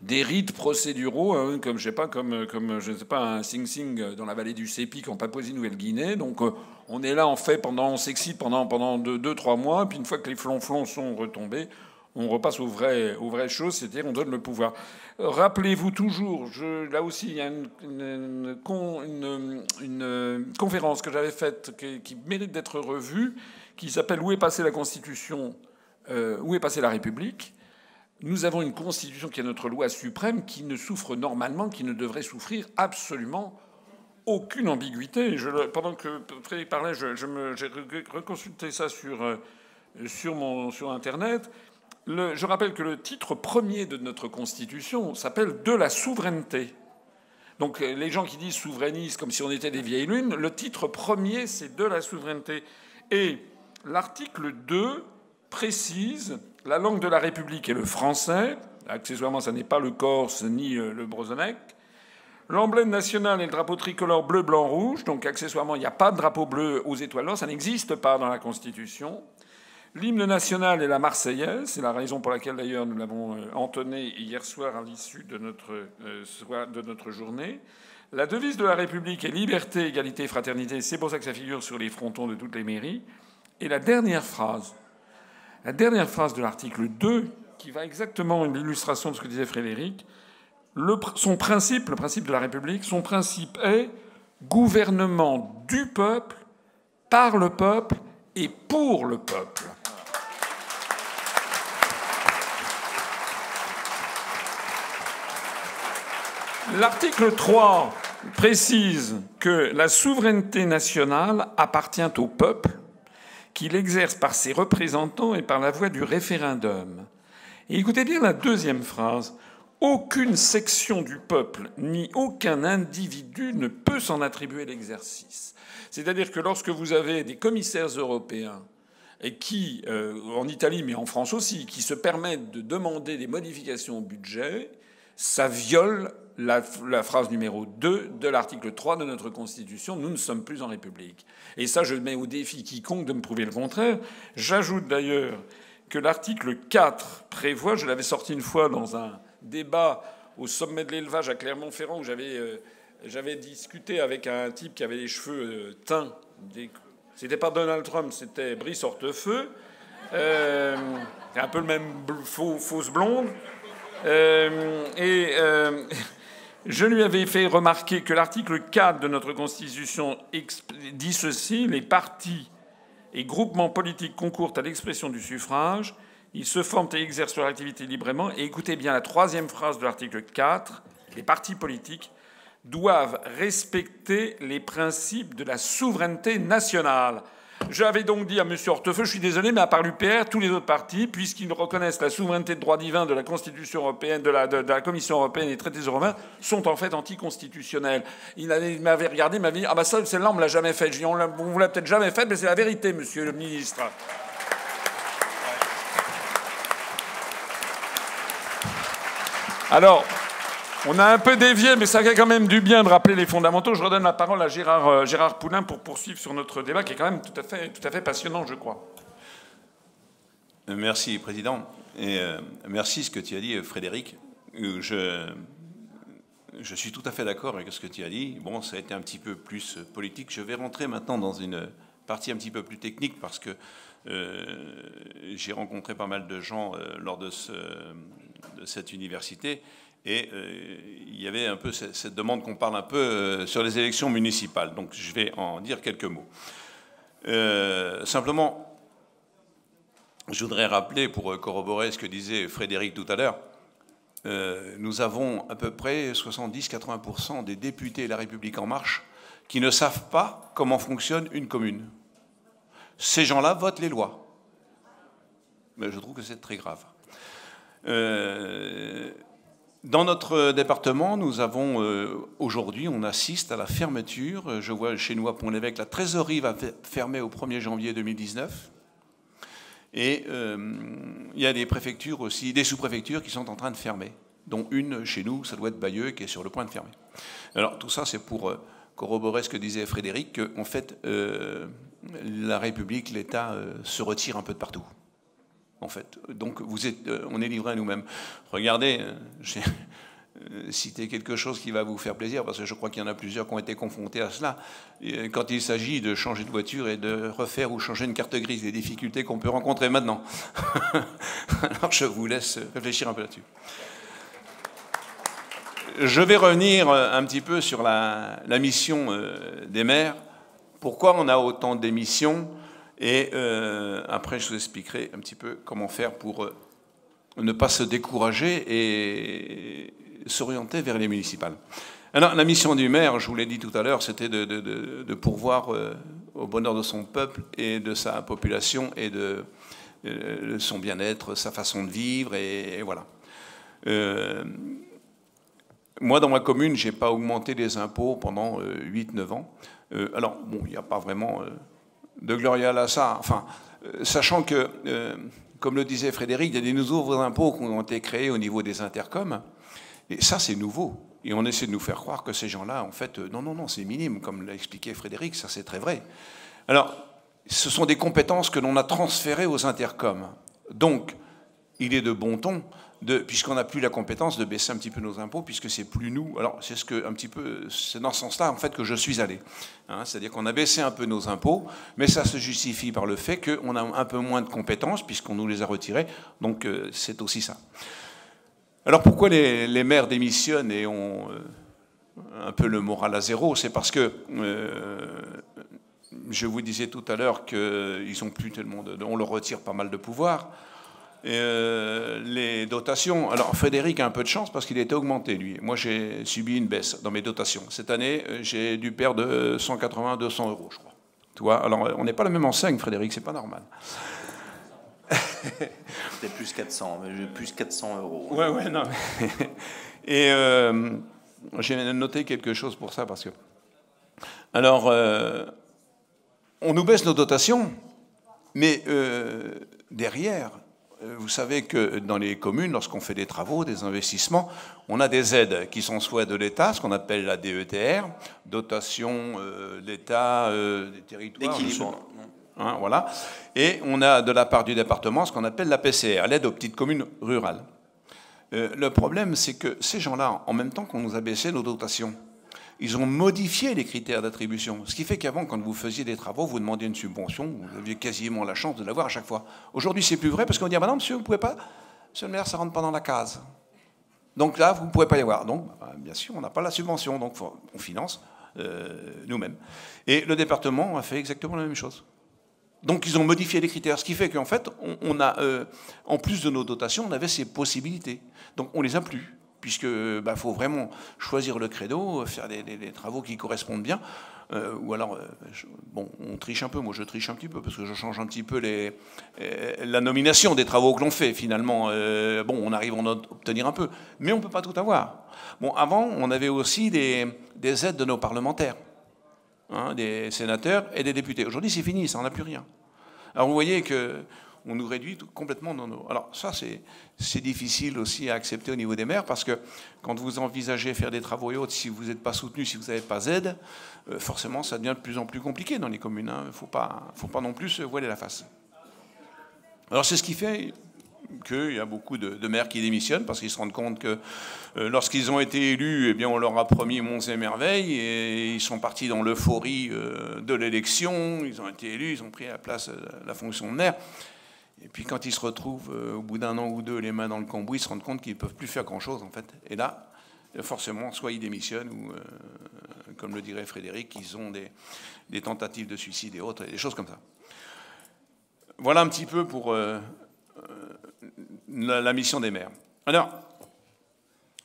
Speaker 1: des rites procéduraux, hein, comme je sais pas, comme, comme je sais pas un Sing Sing dans la vallée du Sépic en Papouasie-Nouvelle-Guinée. Donc euh, on est là en fait pendant, on s'excite pendant pendant deux, deux, trois mois, puis une fois que les flonflons sont retombés, on repasse aux vraies, aux vraies choses, c'est-à-dire on donne le pouvoir. Rappelez-vous toujours, là aussi, il y a une, conférence que j'avais faite qui, mérite d'être revue, qui s'appelle Où est passée la Constitution? Euh, Où est passée la République? Nous avons une Constitution qui est notre loi suprême, qui ne souffre normalement, qui ne devrait souffrir absolument aucune ambiguïté. Pendant que Frédéric parlait, j'ai reconsulté ça sur, euh, sur, mon, sur Internet je rappelle que le titre premier de notre Constitution s'appelle De la souveraineté. Donc les gens qui disent souverainisme comme si on était des vieilles lunes, le titre premier c'est de la souveraineté. Et l'article 2 précise la langue de la République est le français. Accessoirement, ça n'est pas le corse ni euh, le brozonec. L'emblème national est le drapeau tricolore bleu, blanc, rouge. Donc accessoirement, il n'y a pas de drapeau bleu aux étoiles ça n'existe pas dans la Constitution. L'hymne national est la Marseillaise, c'est la raison pour laquelle d'ailleurs nous l'avons euh, entonné hier soir à l'issue euh, de notre journée. La devise de la République est liberté, égalité, fraternité, c'est pour ça que ça figure sur les frontons de toutes les mairies. Et la dernière phrase, la dernière phrase de l'article 2, qui va exactement l'illustration de ce que disait Frédéric, son principe, le principe de la République, son principe est gouvernement du peuple, par le peuple et pour le peuple. L'article 3 précise que la souveraineté nationale appartient au peuple, qu'il exerce par ses représentants et par la voie du référendum. Et écoutez bien la deuxième phrase. Aucune section du peuple ni aucun individu ne peut s'en attribuer l'exercice. C'est-à-dire que lorsque vous avez des commissaires européens et qui, euh, en Italie mais en France aussi, qui se permettent de demander des modifications au budget, ça viole la, phrase numéro 2 de l'article 3 de notre Constitution, nous ne sommes plus en République. Et ça, je mets au défi quiconque de me prouver le contraire. J'ajoute d'ailleurs que l'article 4 prévoit, je l'avais sorti une fois dans un débat au sommet de l'élevage à Clermont-Ferrand, où j'avais, euh, discuté avec un type qui avait les cheveux euh, teints. C'était pas Donald Trump, c'était Brice Hortefeux. Euh, un peu le même fausse blonde. Euh, et je lui avais fait remarquer que l'article 4 de notre Constitution dit ceci les partis et groupements politiques concourent à l'expression du suffrage, ils se forment et exercent leur activité librement. Et écoutez bien la troisième phrase de l'article 4 les partis politiques doivent respecter les principes de la souveraineté nationale. J'avais donc dit à M. Hortefeux, je suis désolé, mais à part l'UPR, tous les autres partis, puisqu'ils reconnaissent la souveraineté de droit divin de la Constitution européenne, de la, Commission européenne et des traités européens, sont en fait anticonstitutionnels. Il m'avait regardé, il m'avait dit Ah, bah ça, celle-là, on ne l'a jamais fait. Je dis On vous l'a peut-être jamais fait, mais c'est la vérité, monsieur le ministre. Alors, on a un peu dévié, mais ça fait quand même du bien de rappeler les fondamentaux. Je redonne la parole à Gérard, euh, Poulain pour poursuivre sur notre débat, qui est quand même tout à fait, passionnant, je crois.
Speaker 2: Merci, Président. Et euh, merci ce que tu as dit, Frédéric. Je, je suis tout à fait d'accord avec ce que tu as dit. Bon, ça a été un petit peu plus politique. Je vais rentrer maintenant dans une partie un petit peu plus technique parce que j'ai rencontré pas mal de gens lors de, cette université et il y avait un peu cette demande qu'on parle un peu sur les élections municipales. Donc je vais en dire quelques mots. simplement, je voudrais rappeler, pour corroborer ce que disait Frédéric tout à l'heure, euh, nous avons à peu près 70-80% des députés de La République en marche qui ne savent pas comment fonctionne une commune. Ces gens-là votent les lois. Mais je trouve que c'est très grave. Dans notre département, nous avons euh, aujourd'hui, on assiste à la fermeture. Je vois chez nous à Pont-l'Évêque, la trésorerie va fermer au 1er janvier 2019. Et euh, il y a des préfectures aussi, des sous-préfectures qui sont en train de fermer, dont une chez nous, ça doit être Bayeux, qui est sur le point de fermer. Alors tout ça, c'est pour euh, corroborer ce que disait Frédéric, qu'en fait, la République, l'État se retire un peu de partout. Donc êtes, on est livré à nous-mêmes. Regardez, euh, citer quelque chose qui va vous faire plaisir, parce que je crois qu'il y en a plusieurs qui ont été confrontés à cela. Euh, quand il s'agit de changer de voiture et de refaire ou changer une carte grise, les difficultés qu'on peut rencontrer maintenant. Alors je vous laisse réfléchir un peu là-dessus. Je vais revenir un petit peu sur la, mission euh, des maires. Pourquoi on a autant d'émissions Et après, je vous expliquerai un petit peu comment faire pour ne pas se décourager et s'orienter vers les municipales. Alors, la mission du maire, je vous l'ai dit tout à l'heure, c'était de, pourvoir euh, au bonheur de son peuple et de sa population et de, euh, son bien-être, sa façon de vivre, et, voilà. Euh, moi, dans ma commune, je n'ai pas augmenté les impôts pendant 8-9 ans. alors, bon, il n'y a pas vraiment de gloria ça. Enfin, sachant que, comme le disait Frédéric, il y a des nouveaux impôts qui ont été créés au niveau des intercoms. Et ça, c'est nouveau. Et on essaie de nous faire croire que ces gens-là, en fait, euh, non, non, non, c'est minime, comme l'a expliqué Frédéric, ça c'est très vrai. Alors, ce sont des compétences que l'on a transférées aux intercoms. Donc, il est de bon ton, puisqu'on n'a plus la compétence, de baisser un petit peu nos impôts, puisque c'est plus nous. Alors, c'est ce que, un petit peu, c'est dans ce sens-là, en fait, que je suis allé. Hein. C'est-à-dire qu'on a baissé un peu nos impôts, mais ça se justifie par le fait qu'on a un peu moins de compétences, puisqu'on nous les a retirées. Donc, euh, c'est aussi ça. Alors pourquoi les, maires démissionnent et ont euh, un peu le moral à zéro? C'est parce que euh, je vous disais tout à l'heure qu'ils ont plus tellement on leur retire pas mal de pouvoir. Euh, les dotations. Alors Frédéric a un peu de chance parce qu'il a été augmenté lui. Moi j'ai subi une baisse dans mes dotations. Cette année j'ai dû perdre 180-200 euros, je crois. Tu vois Alors on n'est pas la même enseigne, Frédéric, c'est pas normal.
Speaker 3: C'était plus 400, plus 400 euros.
Speaker 2: Ouais, ouais, non. Et euh, j'ai noté quelque chose pour ça parce que. Alors, euh, on nous baisse nos dotations, mais euh, derrière, vous savez que dans les communes, lorsqu'on fait des travaux, des investissements, on a des aides qui sont soit de l'État, ce qu'on appelle la DETR, dotation d'État des territoires. Hein, voilà. Et on a de la part du département ce qu'on appelle la PCR, l'aide aux petites communes rurales. Euh, le problème, c'est que ces gens-là, en même temps qu'on nous a baissé nos dotations, ils ont modifié les critères d'attribution. Ce qui fait qu'avant, quand vous faisiez des travaux, vous demandiez une subvention, vous aviez quasiment la chance de l'avoir à chaque fois. Aujourd'hui, c'est plus vrai parce qu'on dit ah ben non, monsieur, vous ne pouvez pas, monsieur le maire, ça rentre pas dans la case. Donc là, vous ne pouvez pas y avoir. Donc, bah, bien sûr, on n'a pas la subvention, donc on finance euh, nous-mêmes. Et le département a fait exactement la même chose. Donc ils ont modifié les critères, ce qui fait qu'en fait, on, a, euh, en plus de nos dotations, on avait ces possibilités. Donc on les a plus, puisque bah, faut vraiment choisir le credo, faire des, travaux qui correspondent bien. Euh, ou alors, euh, bon, on triche un peu, moi je triche un petit peu, parce que je change un petit peu les, la nomination des travaux que l'on fait, finalement. bon, on arrive à en obtenir un peu, mais on ne peut pas tout avoir. Bon, avant, on avait aussi des, des aides de nos parlementaires. Hein, des sénateurs et des députés. Aujourd'hui, c'est fini, ça n'en a plus rien. Alors vous voyez que on nous réduit complètement dans nos... Alors ça, c'est difficile aussi à accepter au niveau des maires, parce que quand vous envisagez faire des travaux et autres, si vous n'êtes pas soutenu, si vous n'avez pas aide, euh, forcément, ça devient de plus en plus compliqué dans les communes. Il hein. ne faut pas, faut pas non plus se voiler la face. Alors c'est ce qui fait qu'il y a beaucoup de, maires qui démissionnent parce qu'ils se rendent compte que euh, lorsqu'ils ont été élus, eh bien, on leur a promis monts et merveilles et ils sont partis dans l'euphorie euh, de l'élection. Ils ont été élus, ils ont pris la place, la fonction de maire. Et puis quand ils se retrouvent au bout d'un an ou deux les mains dans le cambouis, ils se rendent compte qu'ils ne peuvent plus faire grand-chose en fait. Et là, forcément, soit ils démissionnent ou, comme le dirait Frédéric, ils ont des, tentatives de suicide et autres, et des choses comme ça. Voilà un petit peu pour euh, euh, la, mission des maires. Alors,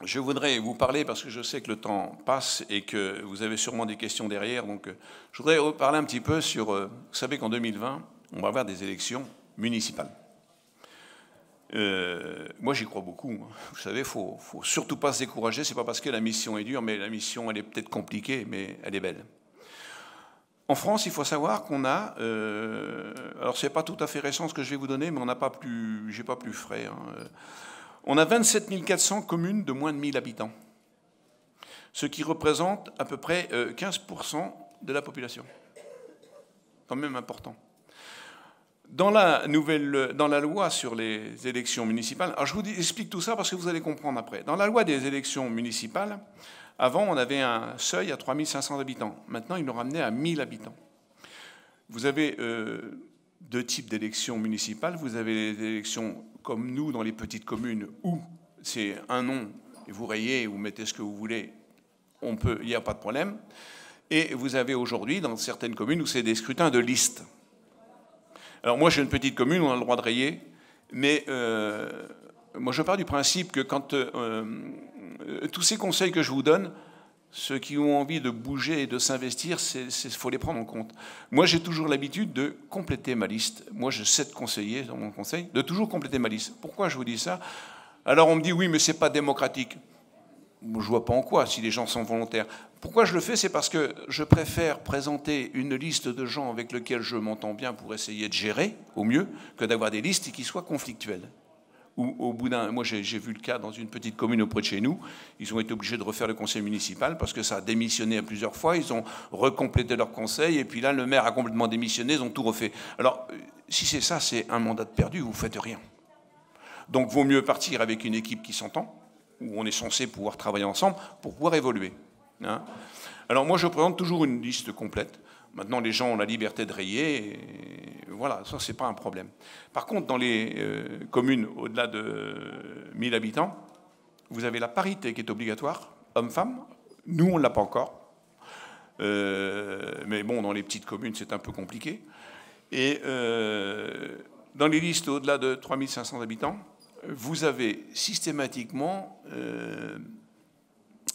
Speaker 2: je voudrais vous parler, parce que je sais que le temps passe et que vous avez sûrement des questions derrière, donc euh, je voudrais parler un petit peu sur, vous savez qu'en 2020, on va avoir des élections municipales. moi, j'y crois beaucoup. Hein. Vous savez, il faut, faut surtout pas se décourager. C'est pas parce que la mission est dure, mais la mission, elle est peut-être compliquée, mais elle est belle. En France, il faut savoir qu'on a, euh, alors c'est pas tout à fait récent ce que je vais vous donner, mais on n'a pas plus, j'ai pas plus frais. Hein. On a 27 400 communes de moins de 1000 habitants, ce qui représente à peu près 15% euh, de la population. Quand même important. Dans la, loi sur les élections municipales, alors je vous explique tout ça parce que vous allez comprendre après. Dans la loi des élections municipales, avant, on avait un seuil à 3500 habitants. Maintenant, ils l'ont ramené à 1000 habitants. Vous avez euh, deux types d'élections municipales. Vous avez les élections comme nous dans les petites communes où c'est un nom, et vous rayez, vous mettez ce que vous voulez, il n'y a pas de problème. Et vous avez aujourd'hui dans certaines communes où c'est des scrutins de liste. Alors moi, j'ai une petite commune, on a le droit de rayer, mais euh, moi je pars du principe que quand euh, euh, tous ces conseils que je vous donne, ceux qui ont envie de bouger et de s'investir, il faut les prendre en compte. Moi, j'ai toujours l'habitude de compléter ma liste. Moi, j'ai sept conseillers dans mon conseil, de toujours compléter ma liste. Pourquoi je vous dis ça? Alors, on me dit, oui, mais c'est pas démocratique. Je vois pas en quoi, si les gens sont volontaires. Pourquoi je le fais C'est parce que je préfère présenter une liste de gens avec lesquels je m'entends bien pour essayer de gérer au mieux que d'avoir des listes qui soient conflictuelles au bout d'un. Moi, j'ai vu le cas dans une petite commune auprès de chez nous. Ils ont été obligés de refaire le conseil municipal parce que ça a démissionné à plusieurs fois. Ils ont recomplété leur conseil et puis là, le maire a complètement démissionné. Ils ont tout refait. Alors, si c'est ça, c'est un mandat de perdu. Vous faites rien. Donc, vaut mieux partir avec une équipe qui s'entend, où on est censé pouvoir travailler ensemble pour pouvoir évoluer. Hein. Alors, moi, je présente toujours une liste complète. Maintenant, les gens ont la liberté de rayer. Voilà, ça, c'est pas un problème. Par contre, dans les euh, communes au-delà de 1000 habitants, vous avez la parité qui est obligatoire, homme-femme. Nous, on ne l'a pas encore. Euh, mais bon, dans les petites communes, c'est un peu compliqué. Et euh, dans les listes au-delà de 3500 habitants, vous avez systématiquement,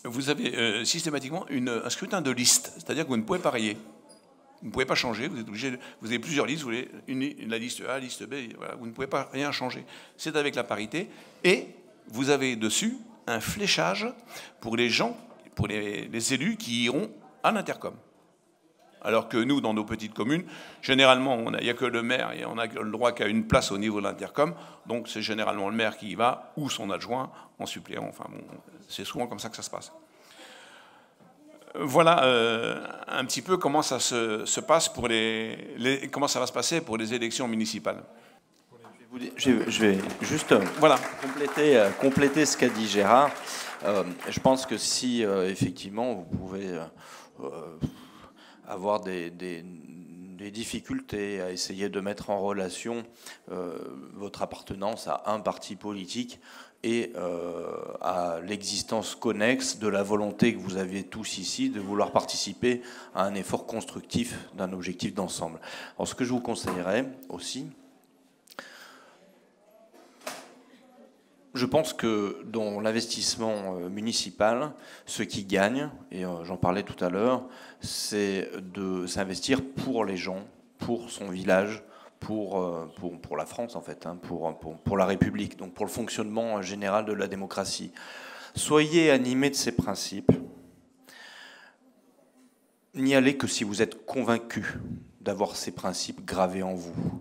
Speaker 2: vous avez, systématiquement une, un scrutin de liste. C'est-à-dire que vous ne pouvez pas rayer. Vous ne pouvez pas changer, vous êtes obligé, vous avez plusieurs listes, vous avez une, la liste A, la liste B, vous ne pouvez pas rien changer. C'est avec la parité. Et vous avez dessus un fléchage pour les gens, pour les, élus qui iront à l'intercom. Alors que nous, dans nos petites communes, généralement, il n'y a que le maire et on n'a le droit qu'à une place au niveau de l'intercom. Donc c'est généralement le maire qui y va ou son adjoint en suppléant. Enfin bon, c'est souvent comme ça que ça se passe voilà euh, un petit peu comment ça se, passe pour les, comment ça va se passer pour les élections municipales.
Speaker 3: Je vais juste euh, voilà. compléter, euh, compléter ce qu'a dit Gérard. je pense que si effectivement vous pouvez avoir des, des, difficultés à essayer de mettre en relation votre appartenance à un parti politique et euh, à l'existence connexe de la volonté que vous aviez tous ici de vouloir participer à un effort constructif d'un objectif d'ensemble. Alors ce que je vous conseillerais aussi, je pense que dans l'investissement euh, municipal, ce qui gagne, et euh, j'en parlais tout à l'heure, c'est de s'investir pour les gens, pour son village, euh, pour, pour, la France, en fait, hein, pour, pour, la République, donc pour le fonctionnement général de la démocratie. Soyez animés de ces principes. N'y allez que si vous êtes convaincu d'avoir ces principes gravés en vous.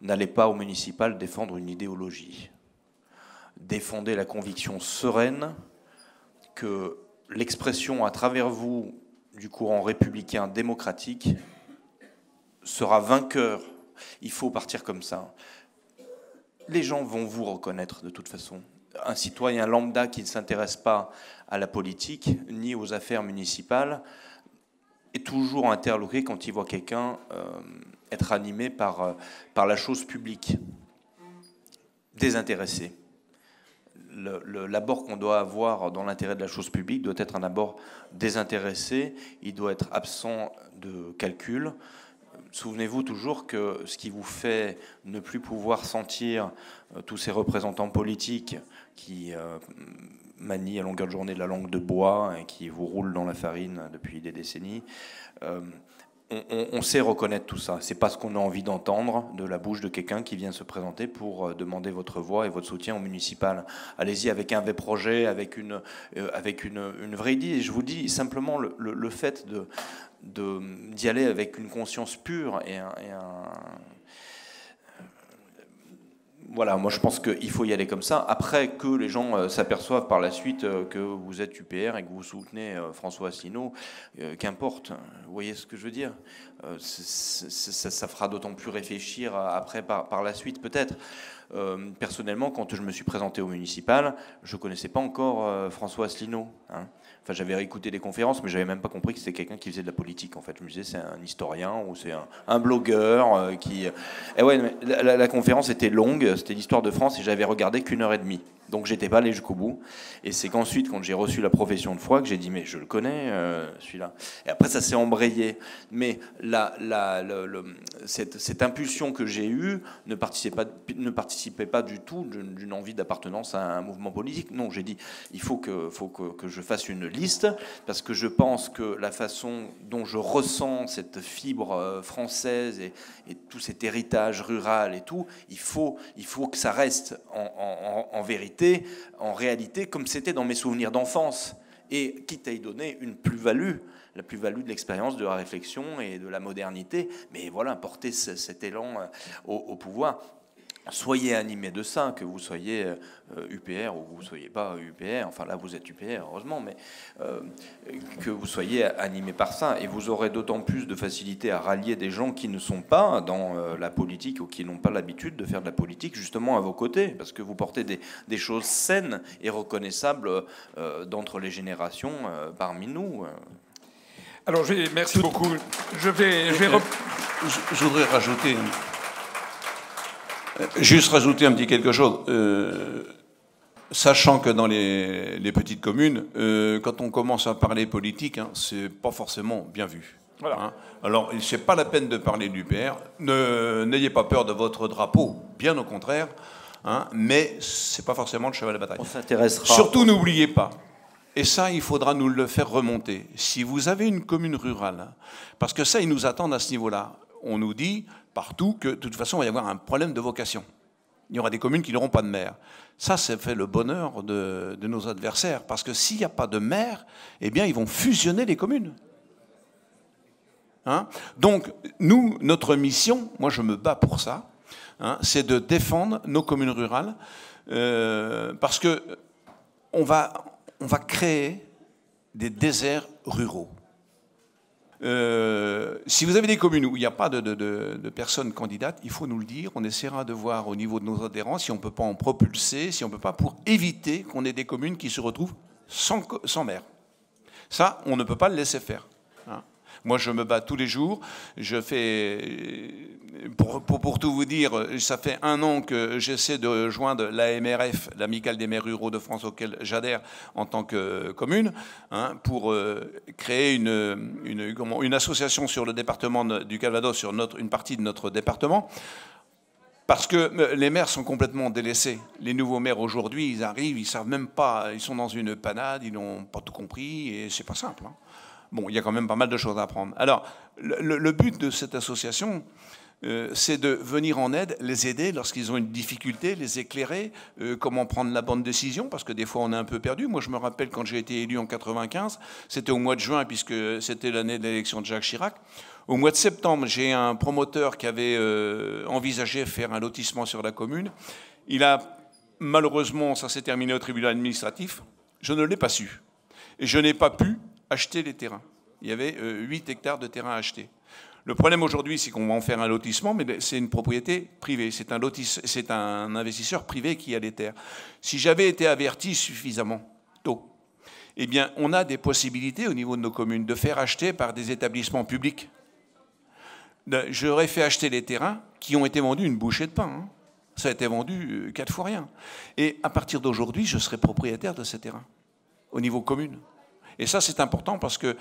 Speaker 3: N'allez pas au municipal défendre une idéologie. Défendez la conviction sereine que l'expression à travers vous du courant républicain démocratique sera vainqueur il faut partir comme ça. les gens vont vous reconnaître de toute façon. Un citoyen lambda qui ne s'intéresse pas à la politique ni aux affaires municipales est toujours interloqué quand il voit quelqu'un euh, être animé par, euh, par la chose publique, désintéressé. L'abord qu'on doit avoir dans l'intérêt de la chose publique doit être un abord désintéressé, il doit être absent de calcul, souvenez-vous toujours que ce qui vous fait ne plus pouvoir sentir euh, tous ces représentants politiques qui euh, manient à longueur de journée la langue de bois et qui vous roulent dans la farine depuis des décennies, euh, on, sait reconnaître tout ça. C'est pas ce qu'on a envie d'entendre de la bouche de quelqu'un qui vient se présenter pour demander votre voix et votre soutien au municipal. Allez-y avec un vrai projet, avec une, avec une, vraie idée. Je vous dis simplement le fait de, d'y aller avec une conscience pure et un, voilà, moi je pense qu'il faut y aller comme ça. Après que les gens euh, s'aperçoivent par la suite euh, que vous êtes UPR et que vous soutenez euh, François Asselineau, qu'importe. Vous voyez ce que je veux dire? Ça, fera d'autant plus réfléchir après par, par la suite peut-être. personnellement, quand je me suis présenté au municipal, je ne connaissais pas encore François Asselineau. Hein. Enfin, j'avais écouté des conférences, mais j'avais même pas compris que c'était quelqu'un qui faisait de la politique. En fait, je me disais c'est un historien ou c'est un, blogueur euh, qui. Eh ouais, la, la, conférence était longue, c'était l'histoire de France et j'avais regardé qu'une heure et demie. Donc j'étais pas allé jusqu'au bout. Et c'est qu'ensuite, quand j'ai reçu la profession de foi, que j'ai dit mais je le connais euh, celui-là. Et après ça s'est embrayé. Mais cette, impulsion que j'ai eue ne participait pas, du tout d'une envie d'appartenance à un mouvement politique. Non, j'ai dit il faut que, je fasse une liste parce que je pense que la façon dont je ressens cette fibre euh, française et, tout cet héritage rural et tout, il faut, que ça reste en vérité en réalité, comme c'était dans mes souvenirs d'enfance, et quitte à y donner une plus-value, la plus-value de l'expérience, de la réflexion et de la modernité, mais voilà, porter cet élan euh, au pouvoir soyez animés de ça, que vous soyez UPR euh, ou vous ne soyez pas UPR, enfin là vous êtes UPR heureusement, mais euh, que vous soyez animés par ça, et vous aurez d'autant plus de facilité à rallier des gens qui ne sont pas dans euh, la politique ou qui n'ont pas l'habitude de faire de la politique justement à vos côtés, parce que vous portez des, choses saines et reconnaissables d'entre les générations parmi nous.
Speaker 1: Alors, je merci beaucoup. Je vais, je, vais
Speaker 2: je voudrais rajouter Juste rajouter un petit quelque chose. Euh, sachant que dans les, petites communes, euh, quand on commence à parler politique, hein, c'est pas forcément bien vu. Voilà. Hein. Alors, c'est pas la peine de parler du PR. N'ayez pas peur de votre drapeau, bien au contraire. Hein, mais c'est pas forcément le cheval de bataille.
Speaker 3: On s'intéressera.
Speaker 2: Surtout, n'oubliez pas. Et ça, il faudra nous le faire remonter. Si vous avez une commune rurale, parce que ça, ils nous attendent à ce niveau-là. On nous dit, partout que de toute façon, il va y avoir un problème de vocation. Il y aura des communes qui n'auront pas de maire. Ça, c'est fait le bonheur de, nos adversaires, parce que s'il n'y a pas de maire, eh bien, ils vont fusionner les communes. Hein? Donc, nous, notre mission, moi je me bats pour ça, hein, c'est de défendre nos communes rurales, euh, parce que on va, on va créer des déserts ruraux. Euh, si vous avez des communes où il n'y a pas de, personnes candidates, il faut nous le dire. On essaiera de voir au niveau de nos adhérents si on ne peut pas en propulser, si on ne peut pas pour éviter qu'on ait des communes qui se retrouvent sans, sans maire. Ça, on ne peut pas le laisser faire. Moi, je me bats tous les jours. Je fais, pour, tout vous dire, ça fait un an que j'essaie de joindre l'AMRF, l'Amicale des maires ruraux de France, auquel j'adhère en tant que commune, hein, pour euh, créer une, association sur le département du Calvados, sur notre, une partie de notre département. Parce que euh, les maires sont complètement délaissés. Les nouveaux maires aujourd'hui, ils arrivent, ils savent même pas, ils sont dans une panade, ils n'ont pas tout compris et c'est pas simple. Hein. Bon, il y a quand même pas mal de choses à apprendre. Alors, le, but de cette association, euh, c'est de venir en aide, les aider lorsqu'ils ont une difficulté, les éclairer, euh, comment prendre la bonne décision, parce que des fois on est un peu perdu. Moi je me rappelle quand j'ai été élu en 95, c'était au mois de juin, puisque c'était l'année de l'élection de Jacques Chirac. Au mois de septembre, j'ai un promoteur qui avait euh, envisagé faire un lotissement sur la commune. Il a, malheureusement, ça s'est terminé au tribunal administratif, je ne l'ai pas su. Et je n'ai pas pu acheter les terrains. Il y avait 8 euh, hectares de terrain à acheter. Le problème aujourd'hui, c'est qu'on va en faire un lotissement, mais c'est une propriété privée. C'est un, un investisseur privé qui a les terres. Si j'avais été averti suffisamment tôt, eh bien, on a des possibilités au niveau de nos communes de faire acheter par des établissements publics. J'aurais fait acheter les terrains qui ont été vendus une bouchée de pain. Hein. Ça a été vendu euh, quatre fois rien. Et à partir d'aujourd'hui, je serai propriétaire de ces terrains au niveau commune. Et ça, c'est important parce que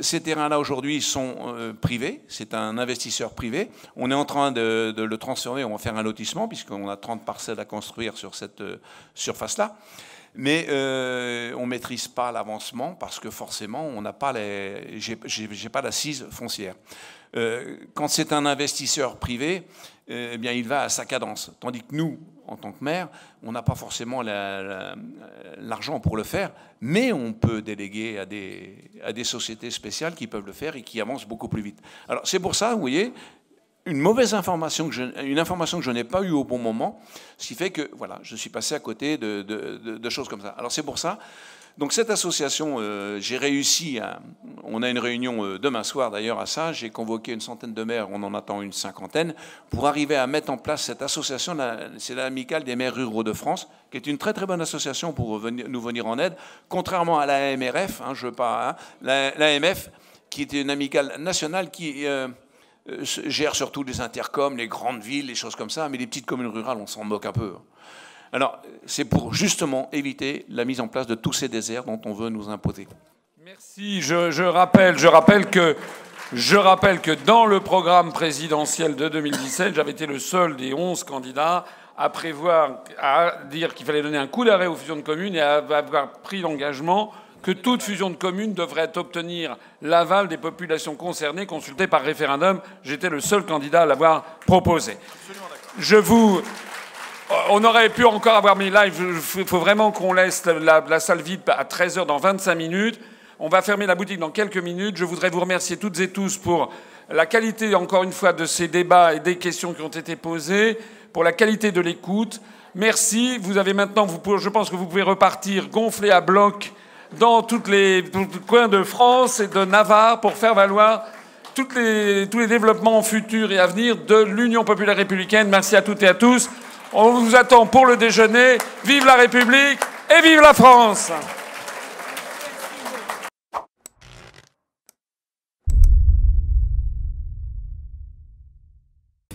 Speaker 2: ces terrains-là, aujourd'hui, sont euh, privés. C'est un investisseur privé. On est en train de, le transformer. On va faire un lotissement, puisqu'on a 30 parcelles à construire sur cette euh, surface-là. Mais euh, on ne maîtrise pas l'avancement parce que forcément, on n'a pas les, j'ai, foncière. quand c'est un investisseur privé, eh bien, il va à sa cadence. Tandis que nous, en tant que maire, on n'a pas forcément l'argent pour le faire, mais on peut déléguer à des, à des sociétés spéciales qui peuvent le faire et qui avancent beaucoup plus vite. Alors c'est pour ça, vous voyez, une mauvaise information, que je, une information que je n'ai pas eue au bon moment, ce qui fait que voilà, je suis passé à côté de, choses comme ça. Alors c'est pour ça donc cette association, euh, j'ai réussi. On a une réunion euh, demain soir d'ailleurs à ça. J'ai convoqué une centaine de maires, on en attend une cinquantaine, pour arriver à mettre en place cette association. C'est l'amicale des maires ruraux de France, qui est une très très bonne association pour nous venir en aide, contrairement à l'AMRF, hein, je veux pas, hein, l'AMF, qui est une amicale nationale qui... Euh, gère surtout les intercoms, les grandes villes, les choses comme ça, mais les petites communes rurales, on s'en moque un peu. Alors, c'est pour justement éviter la mise en place de tous ces déserts dont on veut nous imposer.
Speaker 1: Merci. Je, rappelle, je, rappelle que, je rappelle que dans le programme présidentiel de 2017, j'avais été le seul des 11 candidats à prévoir, à dire qu'il fallait donner un coup d'arrêt aux fusions de communes et à avoir pris l'engagement que toute fusion de communes devrait obtenir l'aval des populations concernées consultées par référendum. J'étais le seul candidat à l'avoir proposé. Je vous on aurait pu encore avoir mis live. Il faut vraiment qu'on laisse la, salle vide à 13h dans 25 minutes. On va fermer la boutique dans quelques minutes. Je voudrais vous remercier toutes et tous pour la qualité, encore une fois, de ces débats et des questions qui ont été posées, pour la qualité de l'écoute. Merci. Vous avez maintenant, je pense que vous pouvez repartir gonflé à bloc dans tous les coins de France et de Navarre pour faire valoir tous les développements futurs et à venir de l'Union populaire républicaine. Merci à toutes et à tous. On vous attend pour le déjeuner. Vive la République et vive la France